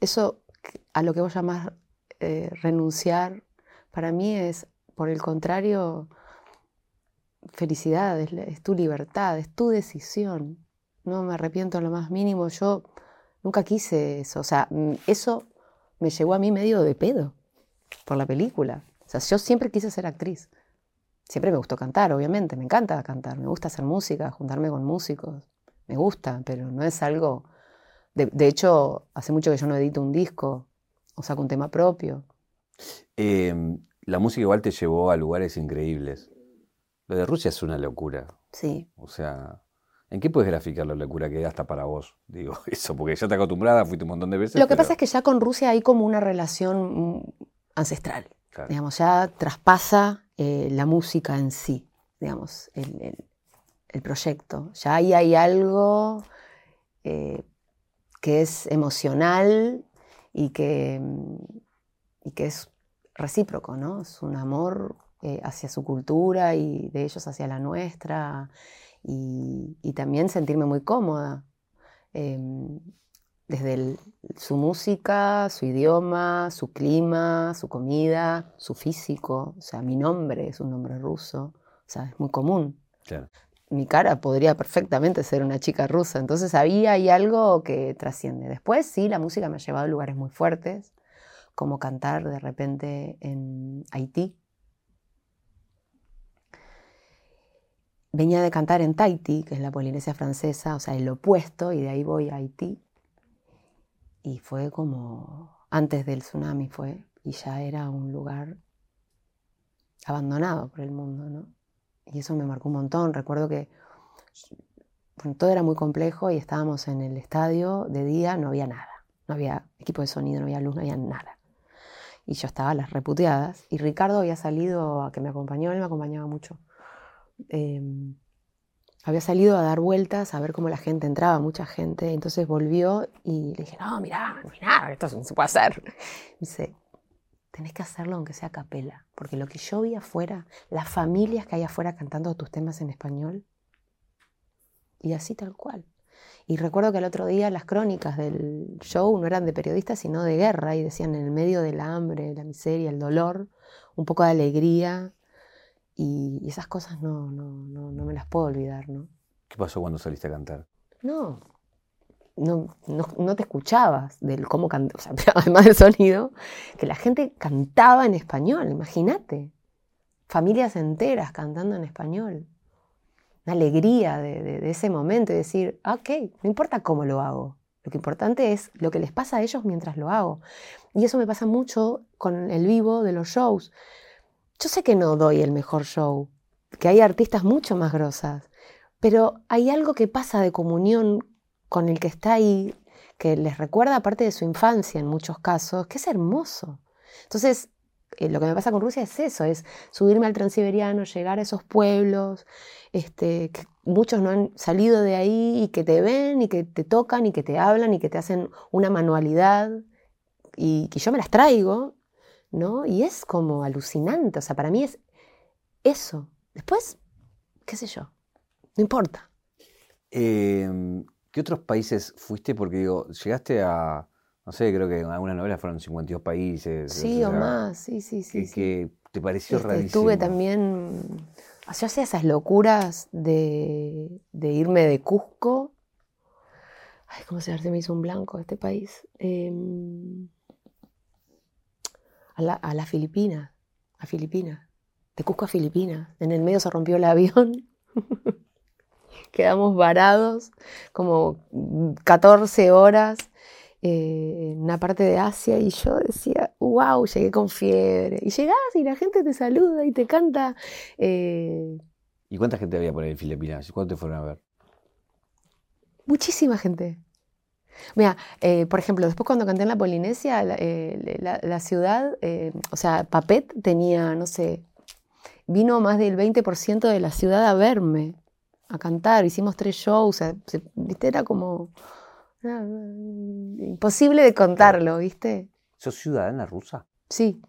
Eso a lo que vos llamás eh, renunciar, para mí es, por el contrario, felicidad, es tu libertad, es tu decisión no me arrepiento en lo más mínimo. Yo nunca quise eso. O sea, mm, eso me llegó a mí medio de pedo por la película. O sea, yo siempre quise ser actriz. Siempre me gustó cantar, obviamente. Me encanta cantar. Me gusta hacer música, juntarme con músicos. Me gusta, pero no es algo. De, hecho, hace mucho que yo no edito un disco o saco un tema propio. Em, la música igual te llevó a lugares increíbles. Lo de Rusia es una locura. Sí. O sea, ¿En qué puedes graficar la locura que hasta para vos? Digo, eso, porque ya te acostumbrada, fuiste un montón de veces. Lo que pasa es que ya con Rusia hay como una relación mm, ancestral. Digamos, ya traspasa eh, la música en sí, digamos, el, proyecto. Ya ahí hay algo eh, que es emocional y que, mm, y que es recíproco, ¿no? Es un amor eh, hacia su cultura y de ellos hacia la nuestra y, también sentirme muy cómoda. Em, desde su música, su idioma, su clima, su comida, su físico. O sea, mi nombre es un nombre ruso. O sea, es muy común. Mi cara podría perfectamente ser una chica rusa. Entonces había ahí algo que trasciende. Después sí, la música me ha llevado a lugares muy fuertes, como cantar de repente en Haití, venía de cantar en Tahití, que es la Polinesia francesa, o sea, el opuesto, y de ahí voy a Haití. Y fue como antes del tsunami fue, y ya era un lugar abandonado por el mundo, ¿no? Y eso me marcó un montón. Recuerdo que todo era muy complejo y estábamos en el estadio de día, no había nada. No había equipo de sonido, no había luz, no había nada. Y yo estaba a las reputeadas. Y Ricardo había salido a que me acompañó, él me acompañaba mucho Em, había salido a dar vueltas a ver cómo la gente entraba, mucha gente, entonces volvió y le dije, no, mirá, nada, esto no se puede hacer. dice, tenés que hacerlo aunque sea a capela, porque lo que yo vi afuera, las familias que hay afuera cantando tus temas en español, y así tal cual. Y recuerdo que el otro día las crónicas del show no eran de periodistas, sino de guerra, y decían en el medio del hambre, la miseria, el dolor, un poco de alegría, y, esas cosas no, no, no, no, me las puedo olvidar, ¿no? ¿Qué pasó cuando saliste a cantar? No, no, no, te escuchabas del cómo cantar, o sea, además del sonido, que la gente cantaba en español, imagínate. Familias enteras cantando en español. Una alegría de, de, ese momento y decir, ah, ok, no importa cómo lo hago. Lo que importante es lo que les pasa a ellos mientras lo hago. Y eso me pasa mucho con el vivo de los shows. Yo sé que no doy el mejor show, que hay artistas mucho más grosas, pero hay algo que pasa de comunión con el que está ahí, que les recuerda parte de su infancia en muchos casos, que es hermoso. Entonces, eh, lo que me pasa con Rusia es eso, es subirme al transiberiano, llegar a esos pueblos, este, que muchos no han salido de ahí y que te ven y que te tocan y que te hablan y que te hacen una manualidad y que yo me las traigo, ¿no? Y es como alucinante, o sea, para mí es eso. Después, qué sé yo, no importa. Em, ¿Qué otros países fuiste? Porque digo, llegaste a, no sé, creo que en algunas novelas fueron 52 países. Sí, o, más, sí, sí, sí. Que, te pareció este, rarísimo. Estuve también, yo hacía esas locuras de, de, irme de Cusco. Ay, ¿cómo se me hizo un blanco este país? Em, a la, a la Filipina, a Filipinas, de Cusco a Filipinas. En el medio se rompió el avión. Quedamos varados como 14 horas eh, en una parte de Asia y yo decía, wow, llegué con fiebre. Y llegás y la gente te saluda y te canta. Eh, ¿Y cuánta gente había por ahí en Filipinas? ¿Cuántos te fueron a ver? Muchísima gente. Mira, eh, por ejemplo, después cuando canté en la Polinesia, la, ciudad, o sea, Papet tenía, no sé, vino más del 20% de la ciudad a verme, a cantar. Hicimos tres shows, ¿viste? Era como imposible de contarlo, ¿viste? ¿Sos ciudadana rusa? Sí.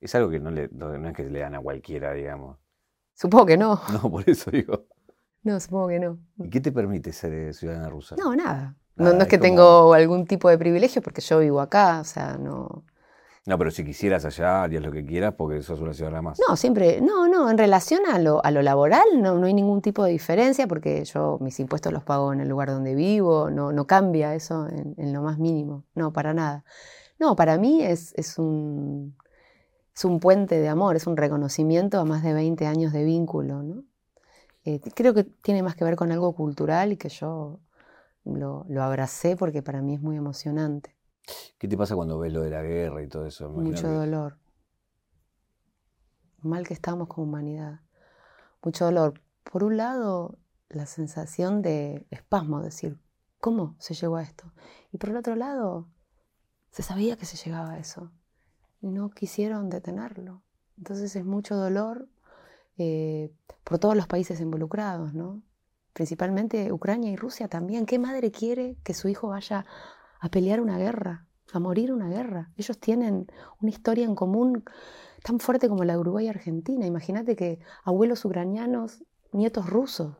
Es algo que no, le, es que le dan a cualquiera, digamos. Supongo que no. No, por eso digo. No, supongo que no. ¿Y qué te permite ser eh, ciudadana rusa? No, nada. No, es que tengo algún tipo de privilegio porque yo vivo acá, o sea, no. No, pero si quisieras allá, harías lo que quieras porque sos una ciudadana más. No, siempre, no, no, en relación a lo, a lo laboral no, no hay ningún tipo de diferencia porque yo mis impuestos los pago en el lugar donde vivo, no, no cambia eso en, lo más mínimo, no, para nada. No, para mí es, es, un, es un puente de amor, es un reconocimiento a más de 20 años de vínculo, ¿no? Eh, creo que tiene más que ver con algo cultural y que yo lo, lo abracé porque para mí es muy emocionante. ¿Qué te pasa cuando ves lo de la guerra y todo eso? Mucho dolor. Mal que estamos como humanidad. Mucho dolor. Por un lado, la sensación de espasmo, decir, ¿cómo se llegó a esto? Y por el otro lado, se sabía que se llegaba a eso. Y no quisieron detenerlo. Entonces es mucho dolor eh, por todos los países involucrados, ¿no? Principalmente Ucrania y Rusia también. ¿Qué madre quiere que su hijo vaya a pelear una guerra, a morir una guerra. Ellos tienen una historia en común tan fuerte como la de Uruguay y Argentina. Imagínate que abuelos ucranianos, nietos rusos.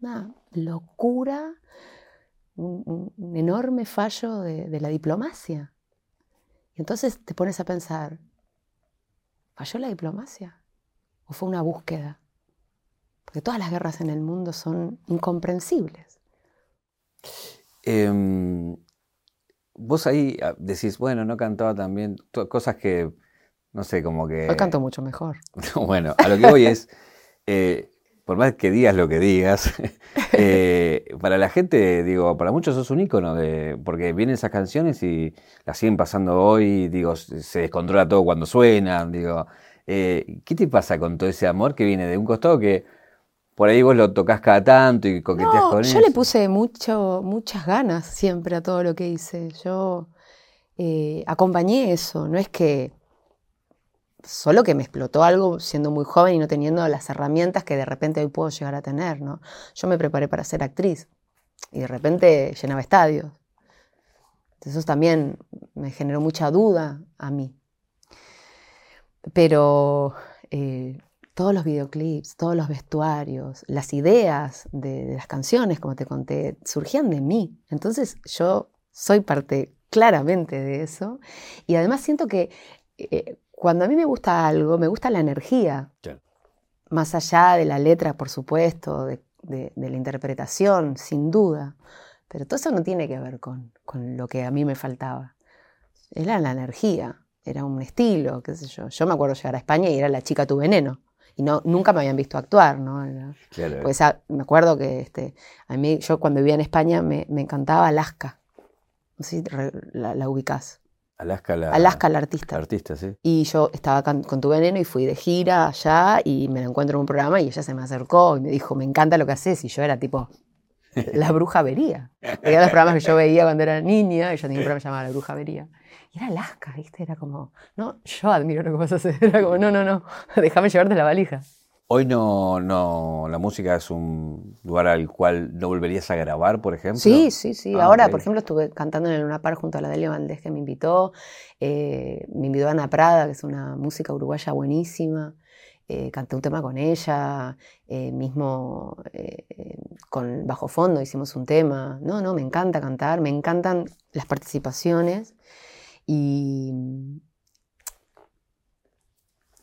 Una locura, un, enorme fallo de, de la diplomacia. Y entonces te pones a pensar, ¿falló la diplomacia? ¿O fue una búsqueda? Porque todas las guerras en el mundo son incomprensibles. Eh, vos ahí ah, decís, bueno, no cantaba tan bien, cosas que, no sé, como que... Hoy canto mucho mejor. bueno, a lo que voy es, eh, por más que digas lo que digas, eh, para la gente, digo, para muchos sos un ícono, de, porque vienen esas canciones y las siguen pasando hoy, digo, se descontrola todo cuando suenan, digo, eh, ¿qué te pasa con todo ese amor que viene de un costado que por ahí vos lo tocas cada tanto y coqueteas con eso. Yo le puse mucho, muchas ganas siempre a todo lo que hice. Yo eh, acompañé eso, no es que solo que me explotó algo siendo muy joven y no teniendo las herramientas que de repente hoy puedo llegar a tener, ¿no? Yo me preparé para ser actriz y de repente llenaba estadios. Eso también me generó mucha duda a mí. Pero eh, todos los videoclips, todos los vestuarios, las ideas de, las canciones, como te conté, surgían de mí. Entonces yo soy parte claramente de eso. Y además siento que eh, cuando a mí me gusta algo, me gusta la energía. Más allá de la letra, por supuesto, de, la interpretación, sin duda. Pero todo eso no tiene que ver con, con lo que a mí me faltaba. Era la energía, era un estilo, qué sé yo. Yo me acuerdo llegar a España y era la chica tu veneno y no, nunca me habían visto actuar, ¿no? Pues me acuerdo que este, a mí, yo cuando vivía en España me, me encantaba Alaska. No sé si la, la ubicás. Alaska la, Alaska, la artista. artista, sí. Y yo estaba con, con tu veneno y fui de gira allá y me la encuentro en un programa y ella se me acercó y me dijo, me encanta lo que haces. Y yo era tipo, la bruja vería. Eran los programas que yo veía cuando era niña, ella tenía un programa llamado La bruja vería. Y era Alaska, ¿viste? Era como, no, yo admiro lo que vas a hacer. Era como, no, no, no, déjame llevarte la valija. Hoy no, no, la música es un lugar al cual no volverías a grabar, por ejemplo. Sí, sí, sí. Ah, Ahora, por ejemplo, estuve cantando en el Luna Park junto a la Delia Valdés que me invitó. Eh, me invitó Ana Prada, que es una música uruguaya buenísima. Eh, canté un tema con ella, eh, mismo con Bajo Fondo hicimos un tema. No, no, me encanta cantar, me encantan las participaciones y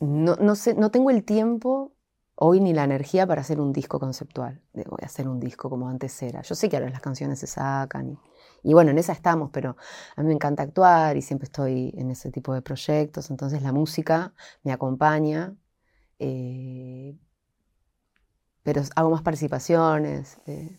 no, no sé, no tengo el tiempo hoy ni la energía para hacer un disco conceptual. Voy a hacer un disco como antes era. Yo sé que ahora las canciones se sacan y, y bueno, en esa estamos, pero a mí me encanta actuar y siempre estoy en ese tipo de proyectos, entonces la música me acompaña. eh, pero hago más participaciones, eh,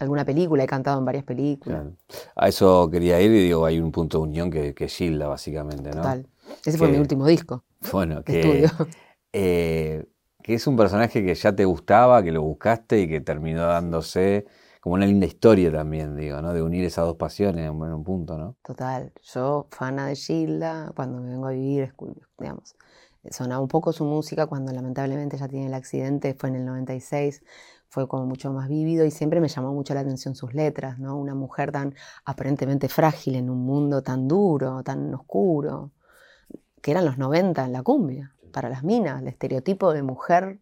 alguna película, he cantado en varias películas. Claro. A eso quería ir y digo, hay un punto de unión que, que es Gilda, básicamente, ¿no? Total. Ese fue mi último disco Bueno, de que, estudio. eh, que es un personaje que ya te gustaba, que lo buscaste y que terminó dándose como una linda historia también, digo, ¿no? De unir esas dos pasiones en un punto, ¿no? Total, yo fana de Gilda, cuando me vengo a vivir, digamos, sonaba un poco su música cuando lamentablemente ella tiene el accidente, fue en el 96, fue como mucho más vívido y siempre me llamó mucho la atención sus letras, ¿no? Una mujer tan aparentemente frágil en un mundo tan duro, tan oscuro, que eran los 90 en la cumbia, para las minas, el estereotipo de mujer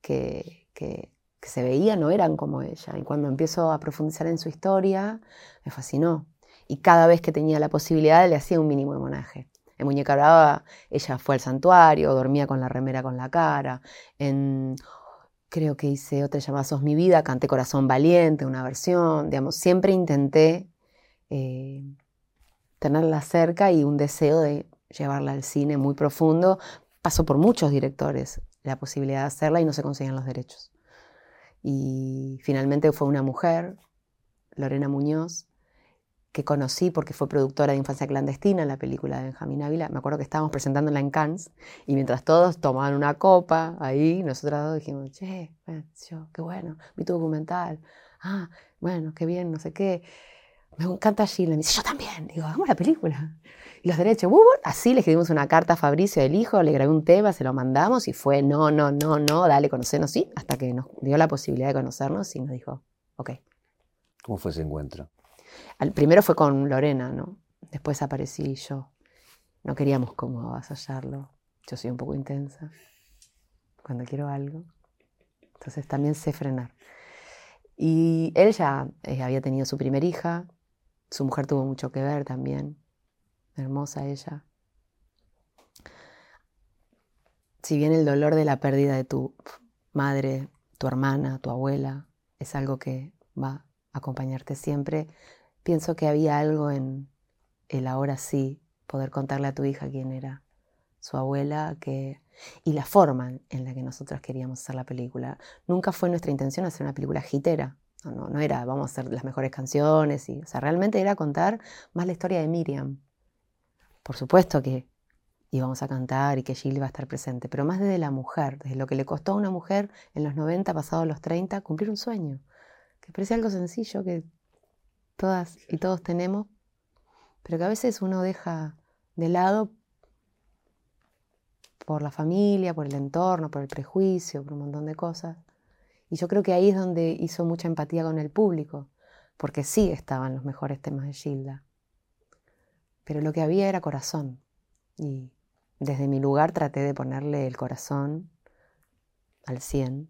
que, que, que se veía no eran como ella. Y cuando empiezo a profundizar en su historia, me fascinó. Y cada vez que tenía la posibilidad le hacía un mínimo homenaje. En Muñeca Brava ella fue al santuario, dormía con la remera con la cara. En, creo que hice otra llamada Sos mi vida, canté Corazón Valiente, una versión. Digamos, siempre intenté eh, tenerla cerca y un deseo de llevarla al cine muy profundo. Pasó por muchos directores la posibilidad de hacerla y no se conseguían los derechos. Y finalmente fue una mujer, Lorena Muñoz, que conocí porque fue productora de Infancia Clandestina en la película de Benjamín Ávila. Me acuerdo que estábamos presentándola en Cannes y mientras todos tomaban una copa ahí, nosotros dos dijimos, che, yo, qué bueno, vi tu documental. Ah, bueno, qué bien, no sé qué. Me encanta Gilda. Me dice, yo también. Digo, hagamos la película. Y los derechos, así le escribimos una carta a Fabricio, el hijo, le grabé un tema, se lo mandamos y fue, no, no, no, no, dale, conocernos, sí, hasta que nos dio la posibilidad de conocernos y nos dijo, ok. ¿Cómo fue ese encuentro? Primero fue con Lorena, ¿no? Después aparecí yo. No queríamos como avasallarlo. Yo soy un poco intensa cuando quiero algo. Entonces también sé frenar. Y él ya eh, había tenido su primer hija. Su mujer tuvo mucho que ver también. Hermosa ella. Si bien el dolor de la pérdida de tu madre, tu hermana, tu abuela, es algo que va a acompañarte siempre, pienso que había algo en el ahora sí, poder contarle a tu hija quién era su abuela que, y la forma en la que nosotros queríamos hacer la película. Nunca fue nuestra intención hacer una película hitera. No, no, no era vamos a hacer las mejores canciones. Y, o sea, realmente era contar más la historia de Miriam. Por supuesto que íbamos a cantar y que Jill iba a estar presente, pero más desde la mujer, desde lo que le costó a una mujer en los 90, pasados los 30, cumplir un sueño. Que parece algo sencillo que todas y todos tenemos, pero que a veces uno deja de lado por la familia, por el entorno, por el prejuicio, por un montón de cosas. Y yo creo que ahí es donde hizo mucha empatía con el público, porque sí estaban los mejores temas de Gilda. Pero lo que había era corazón. Y desde mi lugar traté de ponerle el corazón al 100.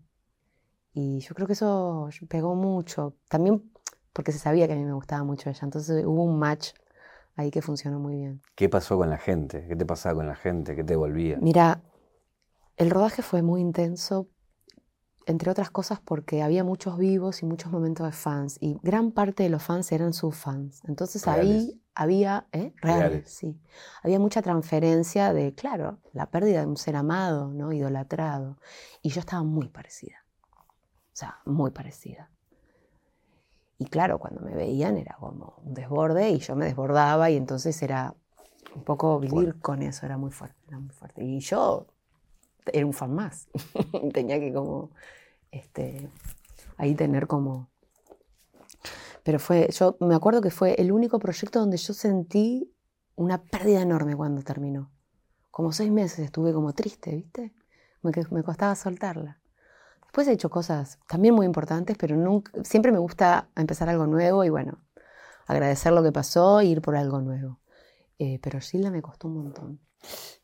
Y yo creo que eso pegó mucho. También porque se sabía que a mí me gustaba mucho ella. Entonces hubo un match ahí que funcionó muy bien. ¿Qué pasó con la gente? ¿Qué te pasaba con la gente? ¿Qué te volvía? Mira, el rodaje fue muy intenso, entre otras cosas porque había muchos vivos y muchos momentos de fans. Y gran parte de los fans eran sus fans. Entonces Reales. ahí había, ¿eh? Reales, Reales. sí. Había mucha transferencia de, claro, la pérdida de un ser amado, ¿no? Idolatrado. Y yo estaba muy parecida. O sea, muy parecida. Y claro, cuando me veían era como un desborde y yo me desbordaba y entonces era un poco vivir con eso era muy fuerte, era muy fuerte. Y yo era un fan más. Tenía que como, este, ahí tener como... Pero fue, yo me acuerdo que fue el único proyecto donde yo sentí una pérdida enorme cuando terminó. Como seis meses estuve como triste, ¿viste? Me, me costaba soltarla. Después he hecho cosas también muy importantes, pero nunca, siempre me gusta empezar algo nuevo y bueno, agradecer lo que pasó e ir por algo nuevo. Eh, pero Gilda me costó un montón.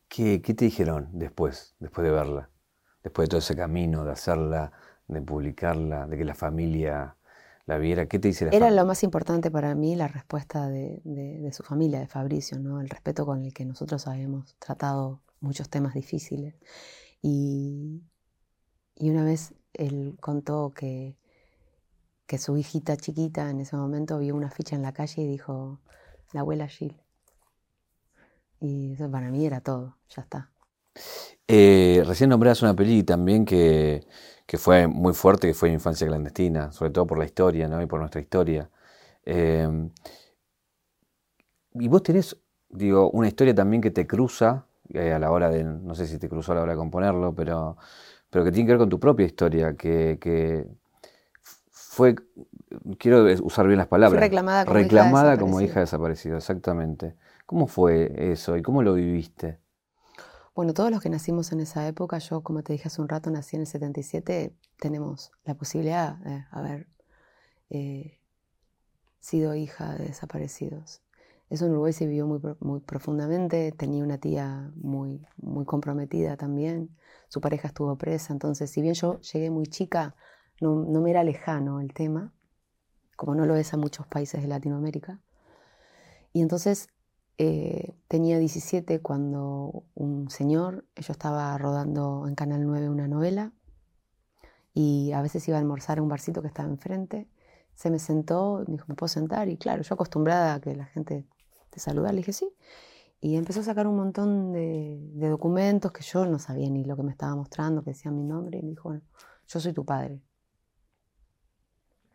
¿Qué, ¿Qué, te dijeron después, después de verla? Después de todo ese camino, de hacerla, de publicarla, de que la familia la viera. ¿Qué te dice la Era lo más importante para mí la respuesta de, de, su familia, de Fabricio, ¿no? el respeto con el que nosotros habíamos tratado muchos temas difíciles. Y, y una vez él contó que, que su hijita chiquita en ese momento vio una ficha en la calle y dijo, la abuela Gil. Y eso para mí era todo, ya está. Eh, recién nombrás una peli también que, que, fue muy fuerte, que fue Infancia Clandestina, sobre todo por la historia ¿no? y por nuestra historia. Em, y vos tenés, digo, una historia también que te cruza eh, a la hora de, no sé si te cruzó a la hora de componerlo, pero, pero que tiene que ver con tu propia historia, que, que fue, quiero usar bien las palabras, reclamada como, reclamada hija, como hija desaparecida, exactamente. ¿Cómo fue eso y cómo lo viviste? Bueno, todos los que nacimos en esa época, yo como te dije hace un rato, nací en el 77, tenemos la posibilidad de haber eh, sido hija de desaparecidos. Eso en Uruguay se vivió muy, muy profundamente, tenía una tía muy, muy comprometida también, su pareja estuvo presa, entonces si bien yo llegué muy chica, no, me era lejano el tema, como no lo es a muchos países de Latinoamérica. Y entonces eh, tenía 17 cuando un señor, yo estaba rodando en Canal 9 una novela y a veces iba a almorzar a un barcito que estaba enfrente. Se me sentó, me dijo, ¿me puedo sentar? Y claro, yo acostumbrada a que la gente te saludara, le dije sí. Y empezó a sacar un montón de, documentos que yo no sabía ni lo que me estaba mostrando, que decían mi nombre, y me dijo, bueno, yo soy tu padre.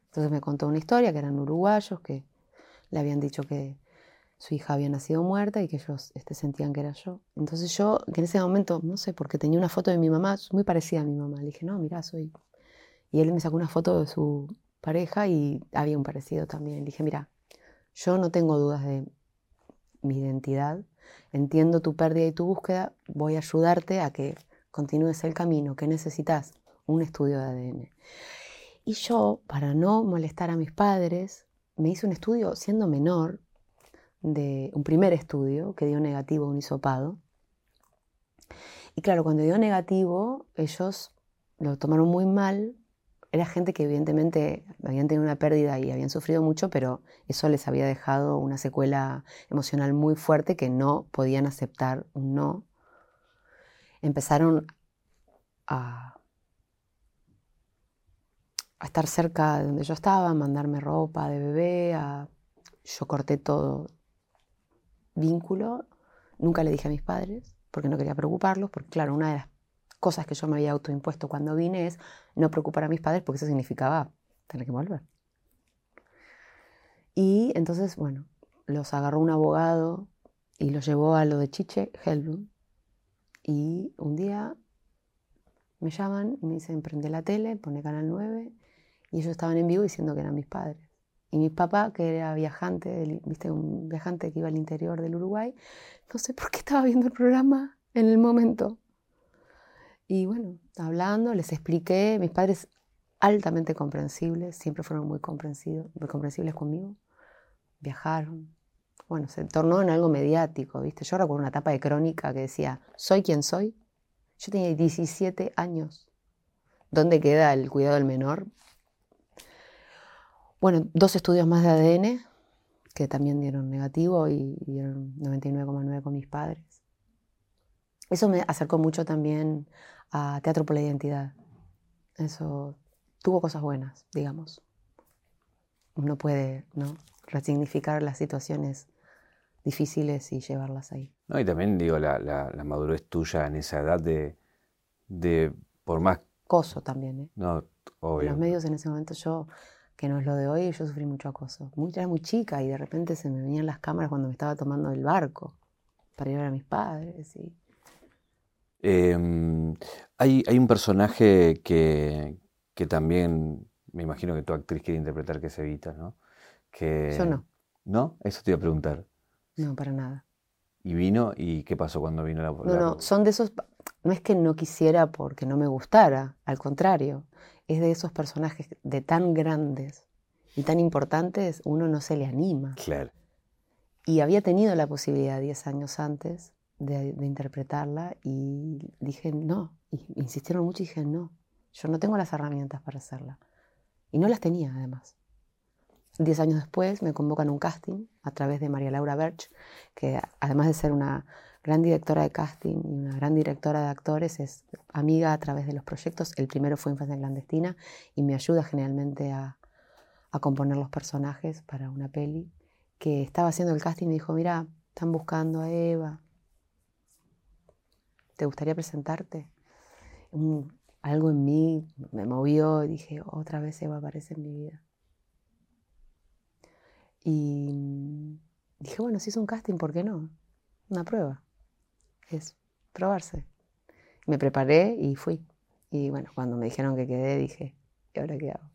Entonces me contó una historia que eran uruguayos, que le habían dicho que su hija había nacido muerta y que ellos este, sentían que era yo. Entonces yo, que en ese momento, no sé, porque tenía una foto de mi mamá muy parecida a mi mamá, le dije, no, mira, soy... Y él me sacó una foto de su pareja y había un parecido también. Le dije, mira, yo no tengo dudas de mi identidad, entiendo tu pérdida y tu búsqueda, voy a ayudarte a que continúes el camino que necesitas, un estudio de ADN. Y yo, para no molestar a mis padres, me hice un estudio siendo menor, de un primer estudio que dio negativo un hisopado. Y claro, cuando dio negativo, ellos lo tomaron muy mal. Era gente que evidentemente habían tenido una pérdida y habían sufrido mucho, pero eso les había dejado una secuela emocional muy fuerte que no podían aceptar un no. Empezaron a, estar cerca de donde yo estaba, a mandarme ropa de bebé, a, yo corté todo, vínculo. Nunca le dije a mis padres, porque no quería preocuparlos, porque claro, una de las cosas que yo me había autoimpuesto cuando vine es no preocupar a mis padres, porque eso significaba tener que volver. Y entonces, bueno, los agarró un abogado y los llevó a lo de Chiche Helblum. Y un día me llaman y me dicen, prende la tele, pone Canal 9, y ellos estaban en vivo diciendo que eran mis padres. Y mi papá, que era viajante, viste, un viajante que iba al interior del Uruguay, no sé por qué estaba viendo el programa en el momento. Y bueno, hablando, les expliqué, mis padres altamente comprensibles, siempre fueron muy comprensivos, muy comprensibles conmigo, viajaron. Bueno, se tornó en algo mediático, ¿viste? Yo recuerdo una etapa de crónica que decía, soy quien soy. Yo tenía 17 años. ¿Dónde queda el cuidado del menor? Bueno, dos estudios más de ADN que también dieron negativo y dieron 99,9 con mis padres. Eso me acercó mucho también a Teatro por la Identidad. Eso tuvo cosas buenas, digamos. Uno puede ¿no? resignificar las situaciones difíciles y llevarlas ahí. No, y también digo, la, la, madurez tuya en esa edad de, de por más... Coso también, ¿eh? No, obvio. los medios en ese momento yo que no es lo de hoy, yo sufrí mucho acoso. Muy, era muy chica y de repente se me venían las cámaras cuando me estaba tomando el barco. para ir a ver a mis padres. Y... Em, hay, hay, un personaje que, que, también me imagino que tu actriz quiere interpretar, que es Evita, ¿no? Que, Yo no. ¿No? Eso te iba a preguntar. No, para nada. ¿Y vino? ¿Y qué pasó cuando vino la No, no, son de esos. No es que no quisiera porque no me gustara, al contrario. Es de esos personajes de tan grandes y tan importantes, uno no se le anima. Claro. Y había tenido la posibilidad 10 años antes de, interpretarla y dije no. Y insistieron mucho y dije no. Yo no tengo las herramientas para hacerla. Y no las tenía además. Diez años después me convocan un casting a través de María Laura Berch, que además de ser una gran directora de casting y una gran directora de actores, es amiga a través de los proyectos. El primero fue Infancia Clandestina y me ayuda generalmente a, a componer los personajes para una peli. Que estaba haciendo el casting y me dijo, mira, están buscando a Eva. ¿Te gustaría presentarte? algo en mí me movió y dije, otra vez Eva aparece en mi vida. Y dije, bueno, si es un casting, ¿por qué no? Una prueba. Es probarse. Me preparé y fui. Y bueno, cuando me dijeron que quedé, dije, ¿y ahora qué hago?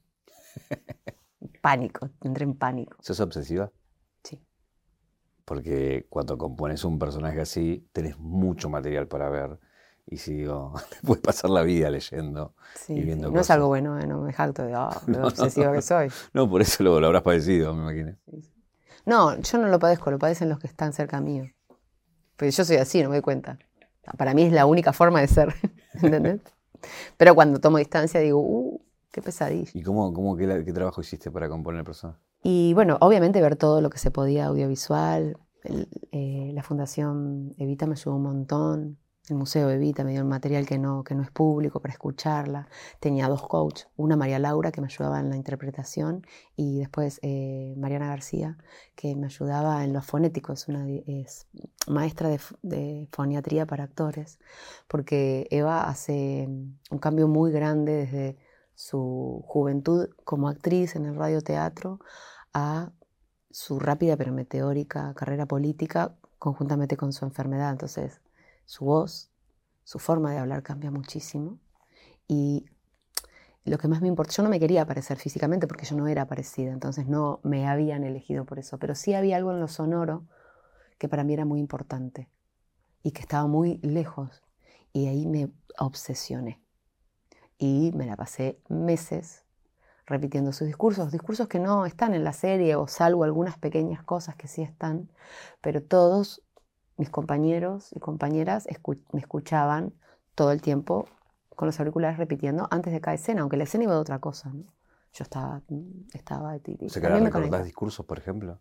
pánico, entré en pánico. ¿Sos obsesiva? Porque cuando compones un personaje así, tenés mucho material para ver. Y si digo, puedes pasar la vida leyendo y viendo sí. No es algo bueno, ¿eh? no me jacto de oh, lo obsesiva que soy. No, por eso lo, lo habrás padecido, me imagino. No, yo no lo padezco, lo padecen los que están cerca mío. Pues yo soy así, no me doy cuenta. Para mí es la única forma de ser, ¿entendés? Pero cuando tomo distancia digo, uh, qué pesadilla. ¿Y cómo, cómo qué, trabajo hiciste para componer personas? Y bueno, obviamente ver todo lo que se podía audiovisual. Eh, la Fundación Evita me ayudó un montón. El Museo Evita me dio un material que no, que no es público para escucharla. Tenía dos coaches, una María Laura que me ayudaba en la interpretación y después eh, Mariana García que me ayudaba en lo fonético, es, una, es maestra de, de, foniatría para actores, porque Eva hace un cambio muy grande desde su juventud como actriz en el radioteatro a su rápida pero meteórica carrera política conjuntamente con su enfermedad. Entonces, su voz, su forma de hablar cambia muchísimo. Y lo que más me importa, yo no me quería parecer físicamente porque yo no era parecida, entonces no me habían elegido por eso, pero sí había algo en lo sonoro que para mí era muy importante y que estaba muy lejos. Y ahí me obsesioné. Y me la pasé meses repitiendo sus discursos, discursos que no están en la serie o salvo algunas pequeñas cosas que sí están, pero todos mis compañeros y compañeras me escuchaban todo el tiempo con los auriculares repitiendo antes de cada escena, aunque la escena iba de otra cosa. Yo estaba... estaba ¿O sea, que recordás discursos, por ejemplo?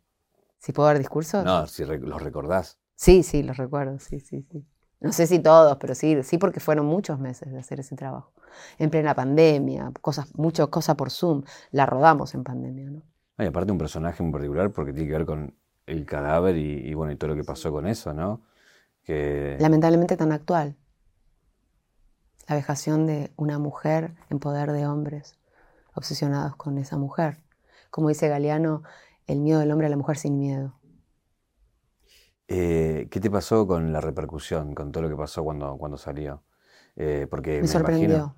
¿Si puedo dar discursos? No, si los recordás. Sí, sí, los recuerdo, sí, sí, sí. No sé si todos, pero sí, sí porque fueron muchos meses de hacer ese trabajo. En plena pandemia, cosas, muchas cosas por Zoom. La rodamos en pandemia, ¿no? Y aparte un personaje en particular porque tiene que ver con el cadáver y, bueno, y todo lo que pasó con eso, ¿no? Que... Lamentablemente tan actual. La vejación de una mujer en poder de hombres obsesionados con esa mujer. Como dice Galeano, el miedo del hombre a la mujer sin miedo. Eh, ¿Qué te pasó con la repercusión, con todo lo que pasó cuando, cuando salió? Eh, porque me, sorprendió.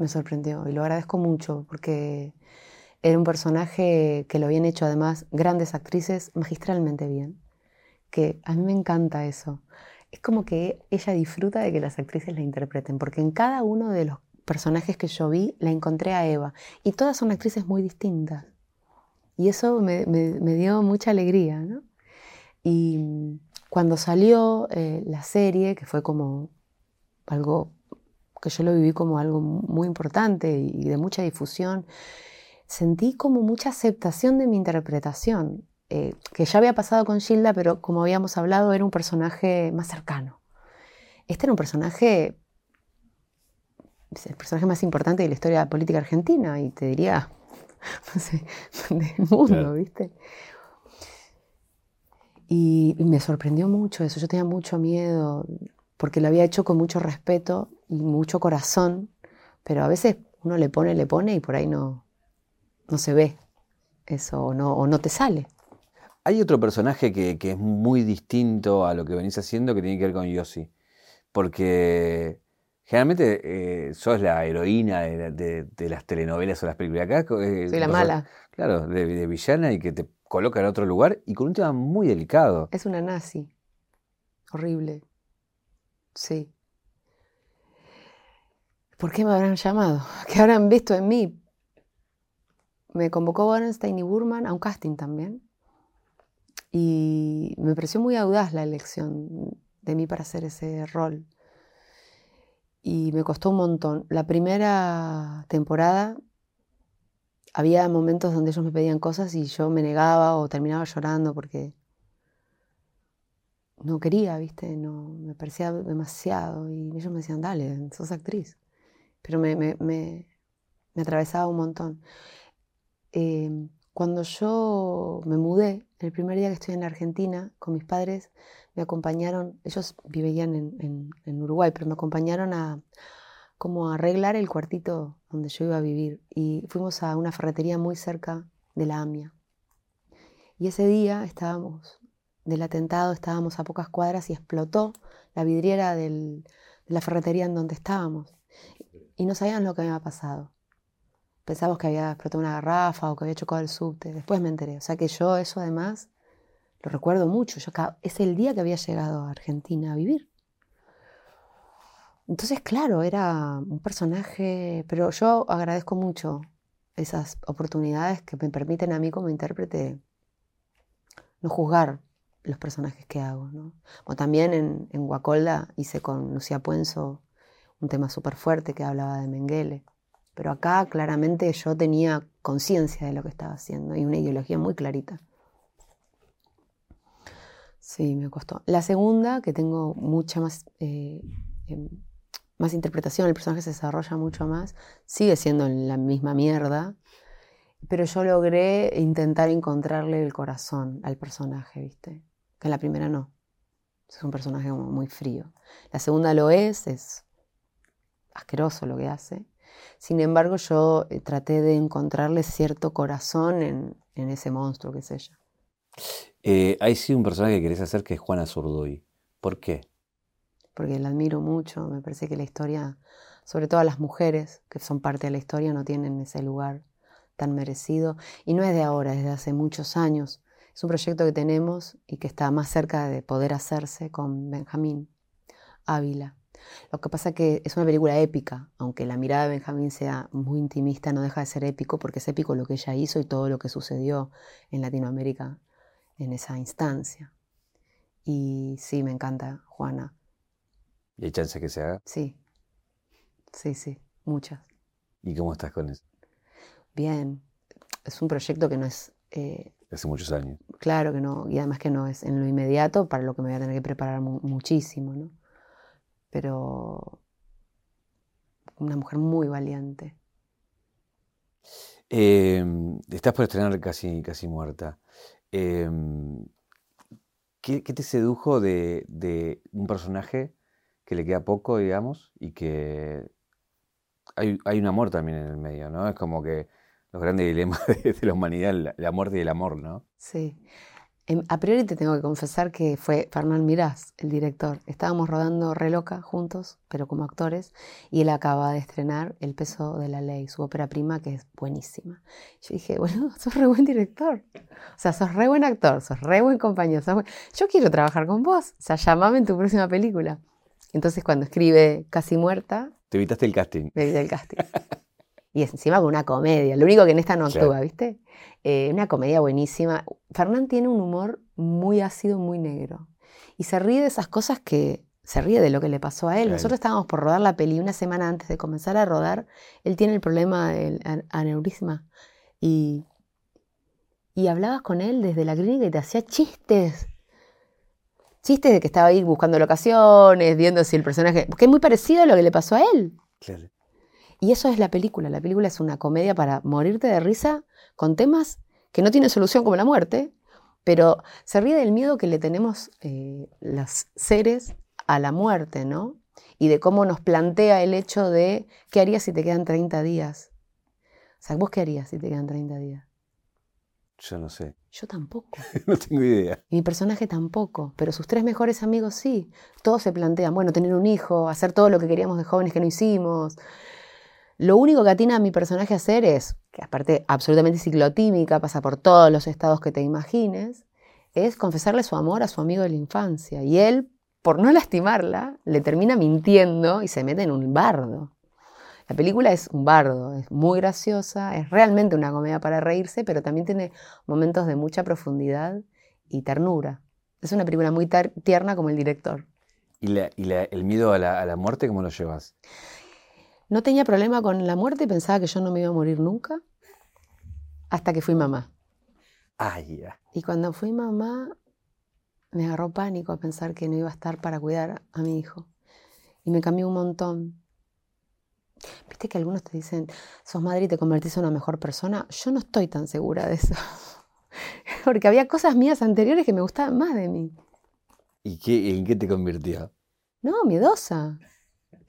Me sorprendió y lo agradezco mucho porque era un personaje que lo habían hecho además grandes actrices magistralmente bien, que a mí me encanta eso. Es como que ella disfruta de que las actrices la interpreten, porque en cada uno de los personajes que yo vi la encontré a Eva, y todas son actrices muy distintas. Y eso me, dio mucha alegría, ¿no? Y cuando salió eh, la serie, que fue como algo que yo lo viví como algo muy importante y de mucha difusión, sentí como mucha aceptación de mi interpretación, eh, que ya había pasado con Gilda, pero como habíamos hablado, era un personaje más cercano. Este era un personaje, el personaje más importante de la historia política argentina, y te diría, no sé, del mundo, ¿viste? Y, y me sorprendió mucho eso, yo tenía mucho miedo, porque lo había hecho con mucho respeto y mucho corazón, pero a veces uno le pone, le pone y por ahí no, no se ve eso o no, o no te sale. Hay otro personaje que, es muy distinto a lo que venís haciendo que tiene que ver con Yossi. Porque generalmente eh, sos la heroína de, las telenovelas o las películas. Acá, eh, Soy la mala. Claro, de, villana y que te coloca en otro lugar y con un tema muy delicado. Es una nazi. Horrible. Sí. ¿Por qué me habrán llamado? ¿Qué habrán visto en mí? Me convocó Borenstein y Burman a un casting también. Y me pareció muy audaz la elección de mí para hacer ese rol. Y me costó un montón. La primera temporada había momentos donde ellos me pedían cosas y yo me negaba o terminaba llorando porque no quería, ¿viste? No, me parecía demasiado. Y ellos me decían, dale, sos actriz. Pero me, atravesaba un montón. Em, cuando yo me mudé, el primer día que estoy en Argentina, con mis padres, me acompañaron, ellos vivían en, en, Uruguay, pero me acompañaron a como a arreglar el cuartito donde yo iba a vivir. Y fuimos a una ferretería muy cerca de la AMIA. Y ese día estábamos, del atentado, estábamos a pocas cuadras y explotó la vidriera de la ferretería en donde estábamos. Y no sabían lo que había pasado. Pensábamos que había explotado una garrafa o que había chocado el subte. Después me enteré. O sea que yo eso además lo recuerdo mucho. Es el día que había llegado a Argentina a vivir. Entonces, claro, era un personaje, pero yo agradezco mucho esas oportunidades que me permiten a mí como intérprete no juzgar los personajes que hago. ¿no? O también en, en Guacolda hice con Lucía Puenzo un tema súper fuerte que hablaba de Mengele. Pero acá claramente yo tenía conciencia de lo que estaba haciendo y una ideología muy clarita. Sí, me costó. La segunda, que tengo mucha más, eh, em, más interpretación, el personaje se desarrolla mucho más, sigue siendo la misma mierda, pero yo logré intentar encontrarle el corazón al personaje, ¿viste? Que en la primera no. Es un personaje muy frío. La segunda lo es, es asqueroso lo que hace. Sin embargo, yo eh, traté de encontrarle cierto corazón en, ese monstruo que es ella. Eh, hay sí un personaje que querés hacer que es Juana Zurduy. ¿Por qué? Porque la admiro mucho. Me parece que la historia, sobre todo las mujeres que son parte de la historia, no tienen ese lugar tan merecido. Y no es de ahora, es de hace muchos años. Es un proyecto que tenemos y que está más cerca de poder hacerse con Benjamín Ávila. Lo que pasa es que es una película épica, aunque la mirada de Benjamín sea muy intimista, no deja de ser épico porque es épico lo que ella hizo y todo lo que sucedió en Latinoamérica en esa instancia. Y sí, me encanta Juana. ¿Y hay chance que se haga? Sí, sí, sí, muchas. ¿Y cómo estás con eso? Bien, es un proyecto que no es... Eh, Hace muchos años. Claro que no, y además que no es en lo inmediato, para lo que me voy a tener que preparar muchísimo, ¿no? Pero una mujer muy valiente. Em, estás por estrenar casi, casi muerta. Em, ¿qué, te sedujo de, un personaje que le queda poco, digamos, y que hay, un amor también en el medio, ¿no? Es como que los grandes dilemas de, la humanidad, la, la, muerte y el amor, ¿no? Sí. Em, a priori te tengo que confesar que fue Fernán Mirás, el director. Estábamos rodando Reloca juntos, pero como actores, y él acaba de estrenar El peso de la ley, su ópera prima, que es buenísima. Yo dije, bueno, sos re buen director. O sea, sos re buen actor, sos re buen compañero. Yo quiero trabajar con vos. O sea, llamame en tu próxima película. Entonces, cuando escribe Casi Muerta... Te evitaste el casting. Me evité el casting. y encima con una comedia. Lo único que en esta no actúa, ¿viste? Eh, una comedia buenísima. Fernán tiene un humor muy ácido, muy negro. Y se ríe de esas cosas que se ríe de lo que le pasó a él. Nosotros estábamos por rodar la peli una semana antes de comenzar a rodar. Él tiene el problema del aneurisma. Y, y hablabas con él desde la clínica y te hacía chistes. Chistes de que estaba ahí buscando locaciones, viendo si el personaje. que es muy parecido a lo que le pasó a él. Y eso es la película. La película es una comedia para morirte de risa con temas que no tienen solución como la muerte, pero se ríe del miedo que le tenemos eh, los seres a la muerte, ¿no? Y de cómo nos plantea el hecho de qué harías si te quedan 30 días. O sea, ¿vos qué harías si te quedan 30 días? Yo no sé. Yo tampoco. no tengo idea. Y mi personaje tampoco, pero sus tres mejores amigos sí. Todos se plantean, bueno, tener un hijo, hacer todo lo que queríamos de jóvenes que no hicimos. Lo único que atina a mi personaje a hacer es, que aparte absolutamente ciclotímica, pasa por todos los estados que te imagines, es confesarle su amor a su amigo de la infancia. Y él, por no lastimarla, le termina mintiendo y se mete en un bardo. La película es un bardo, es muy graciosa, es realmente una comedia para reírse, pero también tiene momentos de mucha profundidad y ternura. Es una película muy tierna como el director. ¿Y, el miedo a la, a la, muerte cómo lo llevas? No tenía problema con la muerte, pensaba que yo no me iba a morir nunca, hasta que fui mamá. Ay, Y cuando fui mamá, me agarró pánico a pensar que no iba a estar para cuidar a mi hijo. Y me cambió un montón. Viste que algunos te dicen, sos madre y te convertís en una mejor persona. Yo no estoy tan segura de eso. Porque había cosas mías anteriores que me gustaban más de mí. ¿Y qué, en qué te convirtió? No, miedosa.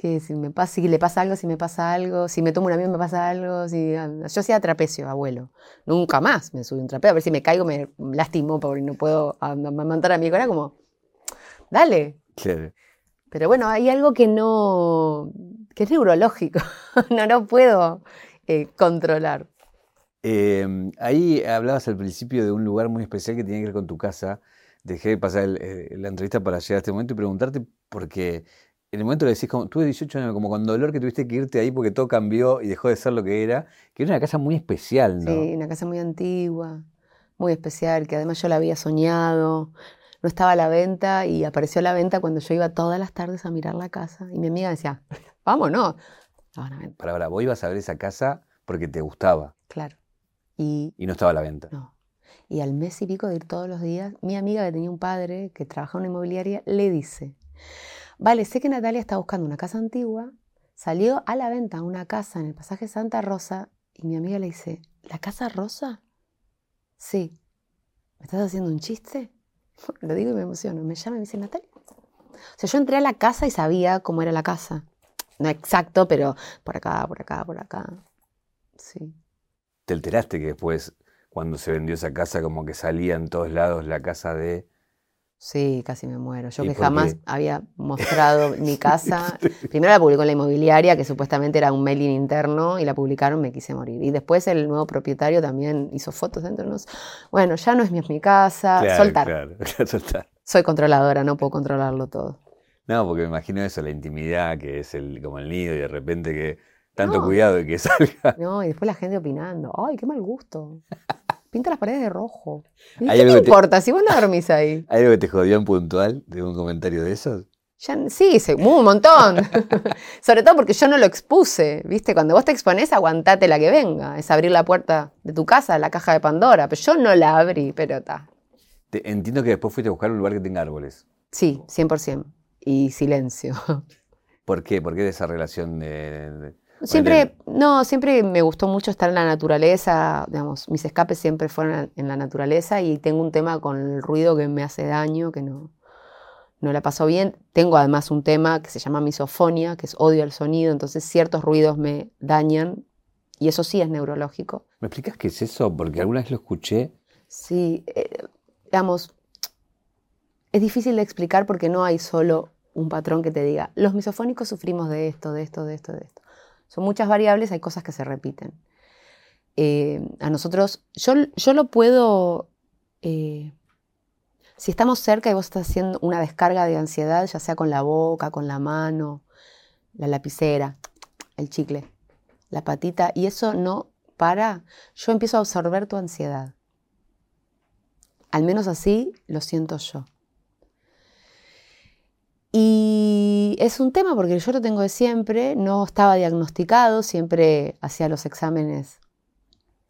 Que si, me pasa, si le pasa algo, si me pasa algo, si me tomo un avión me pasa algo. Si, yo hacía trapecio, abuelo. Nunca más me subí un trapeo. A ver si me caigo me lastimo porque no puedo amamantar a mi hijo. Era como, dale. Claro. Pero bueno, hay algo que no, que es neurológico, no lo puedo eh, controlar. Em, ahí hablabas al principio de un lugar muy especial que tenía que ver con tu casa. Dejé de pasar eh, la entrevista para llegar a este momento y preguntarte, porque en el momento le decís, como, tuve 18 años, como con dolor que tuviste que irte ahí porque todo cambió y dejó de ser lo que era, que era una casa muy especial, ¿no? Sí, una casa muy antigua, muy especial, que además yo la había soñado no estaba a la venta y apareció a la venta cuando yo iba todas las tardes a mirar la casa. Y mi amiga decía, vámonos. Para ahora, vos ibas a ver esa casa porque te gustaba. Claro. Y, y no estaba a la venta. No. Y al mes y pico de ir todos los días, mi amiga que tenía un padre que trabajaba en una inmobiliaria le dice, vale, sé que Natalia está buscando una casa antigua, salió a la venta una casa en el pasaje Santa Rosa y mi amiga le dice, ¿la casa rosa? Sí. ¿Me estás haciendo un chiste? Lo digo y me emociono. Me llama y me dice, Natalia. O sea, yo entré a la casa y sabía cómo era la casa. No exacto, pero por acá, por acá, por acá. Sí. ¿Te alteraste que después, cuando se vendió esa casa, como que salía en todos lados la casa de Sí, casi me muero. Yo que jamás había mostrado mi casa. Primero la publicó en la inmobiliaria, que supuestamente era un mailing interno, y la publicaron, me quise morir. Y después el nuevo propietario también hizo fotos dentro de nos. Bueno, ya no es mi, mi casa. soltar. Claro, soltar. Soy controladora, no puedo controlarlo todo. No, porque me imagino eso, la intimidad, que es el, como el nido, y de repente que tanto cuidado de que salga. No, y después la gente opinando. ¡Ay, qué mal gusto! Pinta las paredes de rojo. ¿Qué te importa si vos no dormís ahí? ¿Hay algo que te jodió en puntual de un comentario de esos? sí, un montón. Sobre todo porque yo no lo expuse, ¿viste? Cuando vos te exponés, aguantate la que venga. Es abrir la puerta de tu casa, la caja de Pandora. Pero yo no la abrí, pero está. Entiendo que después fuiste a buscar un lugar que tenga árboles. Sí, 100%. Y silencio. ¿Por qué? ¿Por qué de esa relación de, Siempre, no, siempre me gustó mucho estar en la naturaleza, digamos, mis escapes siempre fueron en la naturaleza y tengo un tema con el ruido que me hace daño, que no, no la paso bien. Tengo además un tema que se llama misofonia, que es odio al sonido, entonces ciertos ruidos me dañan y eso sí es neurológico. ¿Me explicas qué es eso? Porque alguna vez lo escuché. Sí, eh, digamos, es difícil de explicar porque no hay solo un patrón que te diga, los misofónicos sufrimos de esto, de esto, de esto, de esto. Son muchas variables, hay cosas que se repiten. Eh, a nosotros, yo, yo lo puedo, eh, si estamos cerca y vos estás haciendo una descarga de ansiedad, ya sea con la boca, con la mano, la lapicera, el chicle, la patita, y eso no para, yo empiezo a absorber tu ansiedad. Al menos así lo siento yo. Y es un tema porque yo lo tengo de siempre, no estaba diagnosticado, siempre hacía los exámenes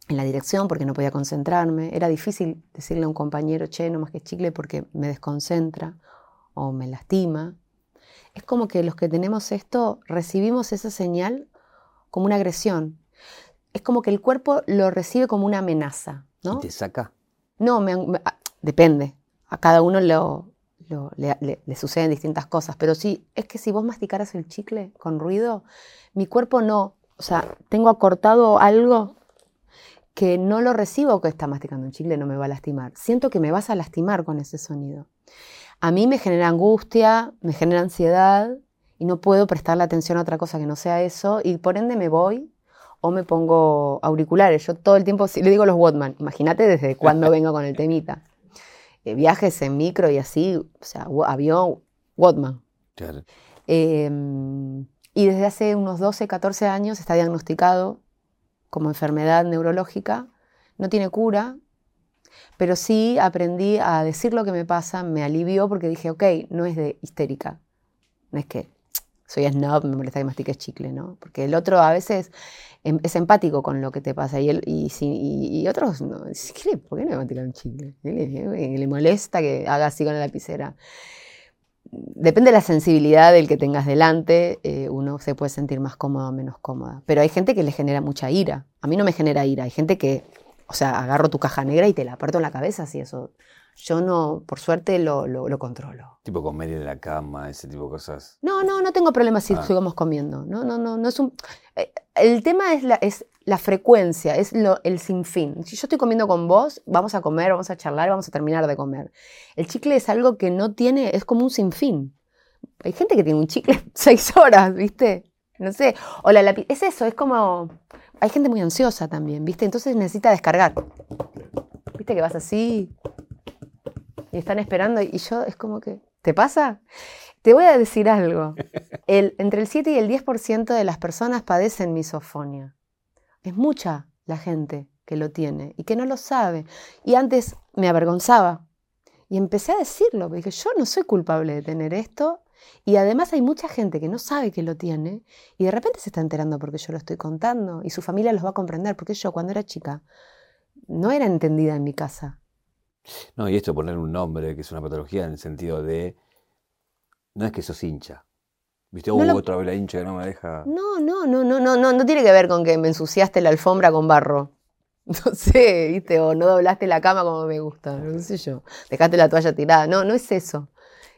en la dirección porque no podía concentrarme. Era difícil decirle a un compañero, che, no más que chicle porque me desconcentra o me lastima. Es como que los que tenemos esto recibimos esa señal como una agresión. Es como que el cuerpo lo recibe como una amenaza. ¿no? ¿Y te saca? No, ah, depende. A cada uno lo, le, suceden distintas cosas, pero sí, es que si vos masticaras el chicle con ruido, mi cuerpo no, o sea, tengo acortado algo que no lo recibo que está masticando un chicle, no me va a lastimar. Siento que me vas a lastimar con ese sonido. A mí me genera angustia, me genera ansiedad y no puedo prestarle atención a otra cosa que no sea eso y por ende me voy o me pongo auriculares. Yo todo el tiempo, le digo los Watman, imagínate desde cuándo vengo con el temita. Eh, viajes en micro y así, o sea, avión, Watman. Em, y desde hace unos 12, 14 años está diagnosticado como enfermedad neurológica. No tiene cura, pero sí aprendí a decir lo que me pasa, me alivió porque dije, ok, no es de histérica. No es que soy snob, me molesta que mastiques chicle, ¿no? Porque el otro a veces em, es empático con lo que te pasa y, él, y, otros, no, ¿por qué no me masticar un chicle? Le, le molesta que haga así con la lapicera. Depende de la sensibilidad del que tengas delante, eh, uno se puede sentir más cómodo o menos cómoda. Pero hay gente que le genera mucha ira. A mí no me genera ira. Hay gente que, o sea, agarro tu caja negra y te la aparto en la cabeza, si eso yo no, por suerte, lo, lo, controlo. Tipo comer en la cama, ese tipo de cosas. No, no, no tengo problemas si ah. sigamos comiendo. No, no, no, no es un. Eh, el tema es la, es la frecuencia, es lo, el sinfín. Si yo estoy comiendo con vos, vamos a comer, vamos a charlar, vamos a terminar de comer. El chicle es algo que no tiene, es como un sinfín. Hay gente que tiene un chicle seis horas, ¿viste? No sé. O la lápiz. Es eso, es como. Hay gente muy ansiosa también, ¿viste? Entonces necesita descargar. ¿Viste que vas así? Y están esperando y yo es como que, ¿te pasa? Te voy a decir algo. El, entre el 7 y el 10% de las personas padecen misofonia. Es mucha la gente que lo tiene y que no lo sabe. Y antes me avergonzaba. Y empecé a decirlo, porque dije, yo no soy culpable de tener esto. Y además hay mucha gente que no sabe que lo tiene y de repente se está enterando porque yo lo estoy contando y su familia los va a comprender, porque yo cuando era chica no era entendida en mi casa. No, y esto poner un nombre, que es una patología en el sentido de. No es que sos hincha. ¿Viste? No uh, otra vez la hincha que no me deja. No, no, no, no, no, no, no tiene que ver con que me ensuciaste la alfombra con barro. No sé, ¿viste? O no doblaste la cama como me gusta, no sé yo. Dejaste la toalla tirada. No, no es eso.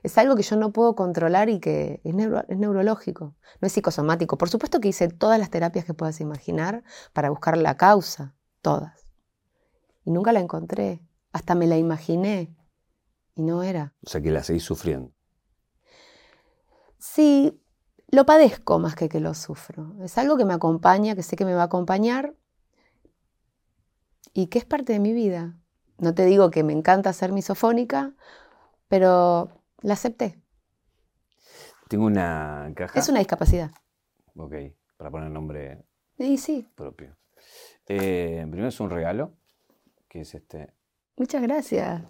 Es algo que yo no puedo controlar y que es, es neurológico, no es psicosomático. Por supuesto que hice todas las terapias que puedas imaginar para buscar la causa, todas. Y nunca la encontré. Hasta me la imaginé y no era. O sea que la seguís sufriendo. Sí, lo padezco más que que lo sufro. Es algo que me acompaña, que sé que me va a acompañar y que es parte de mi vida. No te digo que me encanta ser misofónica, pero la acepté. Tengo una caja. Es una discapacidad. Ok, para poner nombre sí, sí. propio. Eh, primero es un regalo, que es este Muchas gracias.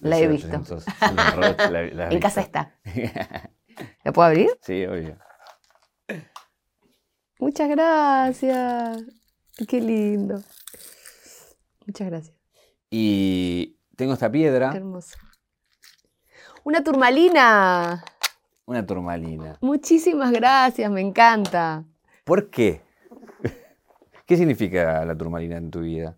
la he visto. en casa está. ¿La puedo abrir? Sí, obvio. Muchas gracias. Qué lindo. Muchas gracias. Y tengo esta piedra. Qué hermoso. Una turmalina. Una turmalina. Muchísimas gracias, me encanta. ¿Por qué? ¿Qué significa la turmalina en tu vida?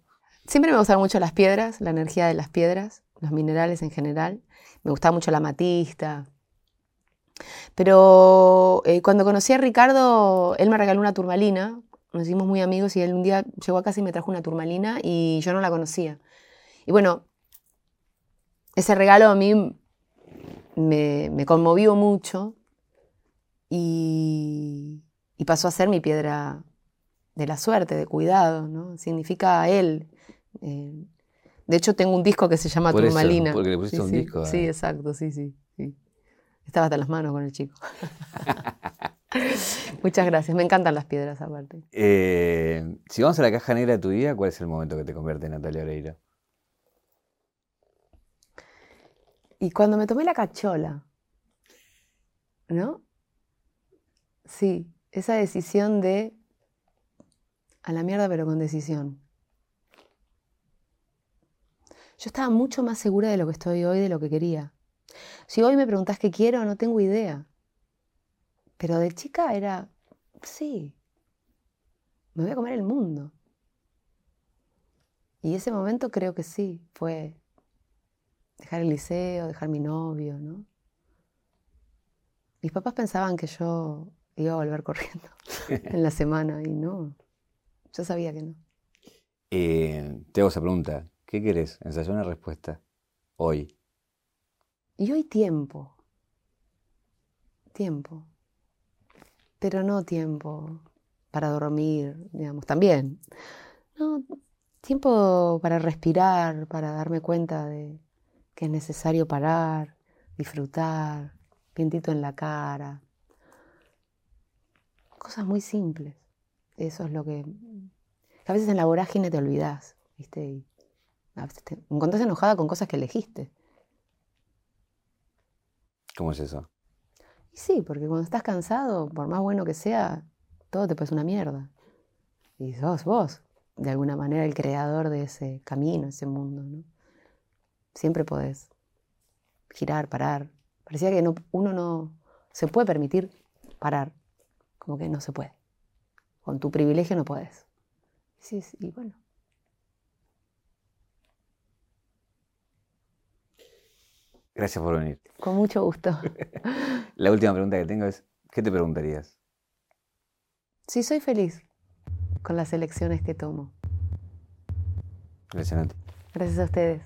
Siempre me gustaron mucho las piedras, la energía de las piedras, los minerales en general. Me gustaba mucho la matista. Pero eh, cuando conocí a Ricardo, él me regaló una turmalina. Nos hicimos muy amigos y él un día llegó a casa y me trajo una turmalina y yo no la conocía. Y bueno, ese regalo a mí me, conmovió mucho y, y, pasó a ser mi piedra de la suerte, de cuidado, ¿no? Significa él, eh, de hecho, tengo un disco que se llama Turmalina. porque le pusiste sí, un sí, disco. Sí, exacto, sí, sí, Estaba hasta las manos con el chico. Muchas gracias, me encantan las piedras aparte. Eh, si vamos a la caja negra de tu vida, ¿cuál es el momento que te convierte en Natalia Oreira? Y cuando me tomé la cachola, ¿no? Sí, esa decisión de a la mierda pero con decisión. Yo estaba mucho más segura de lo que estoy hoy, de lo que quería. Si hoy me preguntás qué quiero, no tengo idea. Pero de chica era, sí, me voy a comer el mundo. Y ese momento creo que sí, fue dejar el liceo, dejar mi novio, ¿no? Mis papás pensaban que yo iba a volver corriendo en la semana y no, yo sabía que no. Eh, te hago esa pregunta. ¿Qué querés? Ensayar una respuesta. Hoy. Y hoy tiempo. Tiempo. Pero no tiempo para dormir, digamos, también. No, tiempo para respirar, para darme cuenta de que es necesario parar, disfrutar, vientito en la cara. Cosas muy simples. Eso es lo que... A veces en la vorágine te olvidas, ¿viste? Y te encontrás enojada con cosas que elegiste. ¿Cómo es eso? Y sí, porque cuando estás cansado, por más bueno que sea, todo te parece una mierda. Y sos vos, de alguna manera, el creador de ese camino, ese mundo, ¿no? Siempre podés girar, parar. Parecía que uno no se puede permitir parar, como que no se puede. Con tu privilegio no puedes. Sí, sí, bueno. Gracias por venir. Con mucho gusto. La última pregunta que tengo es, ¿qué te preguntarías? Sí, soy feliz con las elecciones que tomo. Gracias, Gracias a ustedes.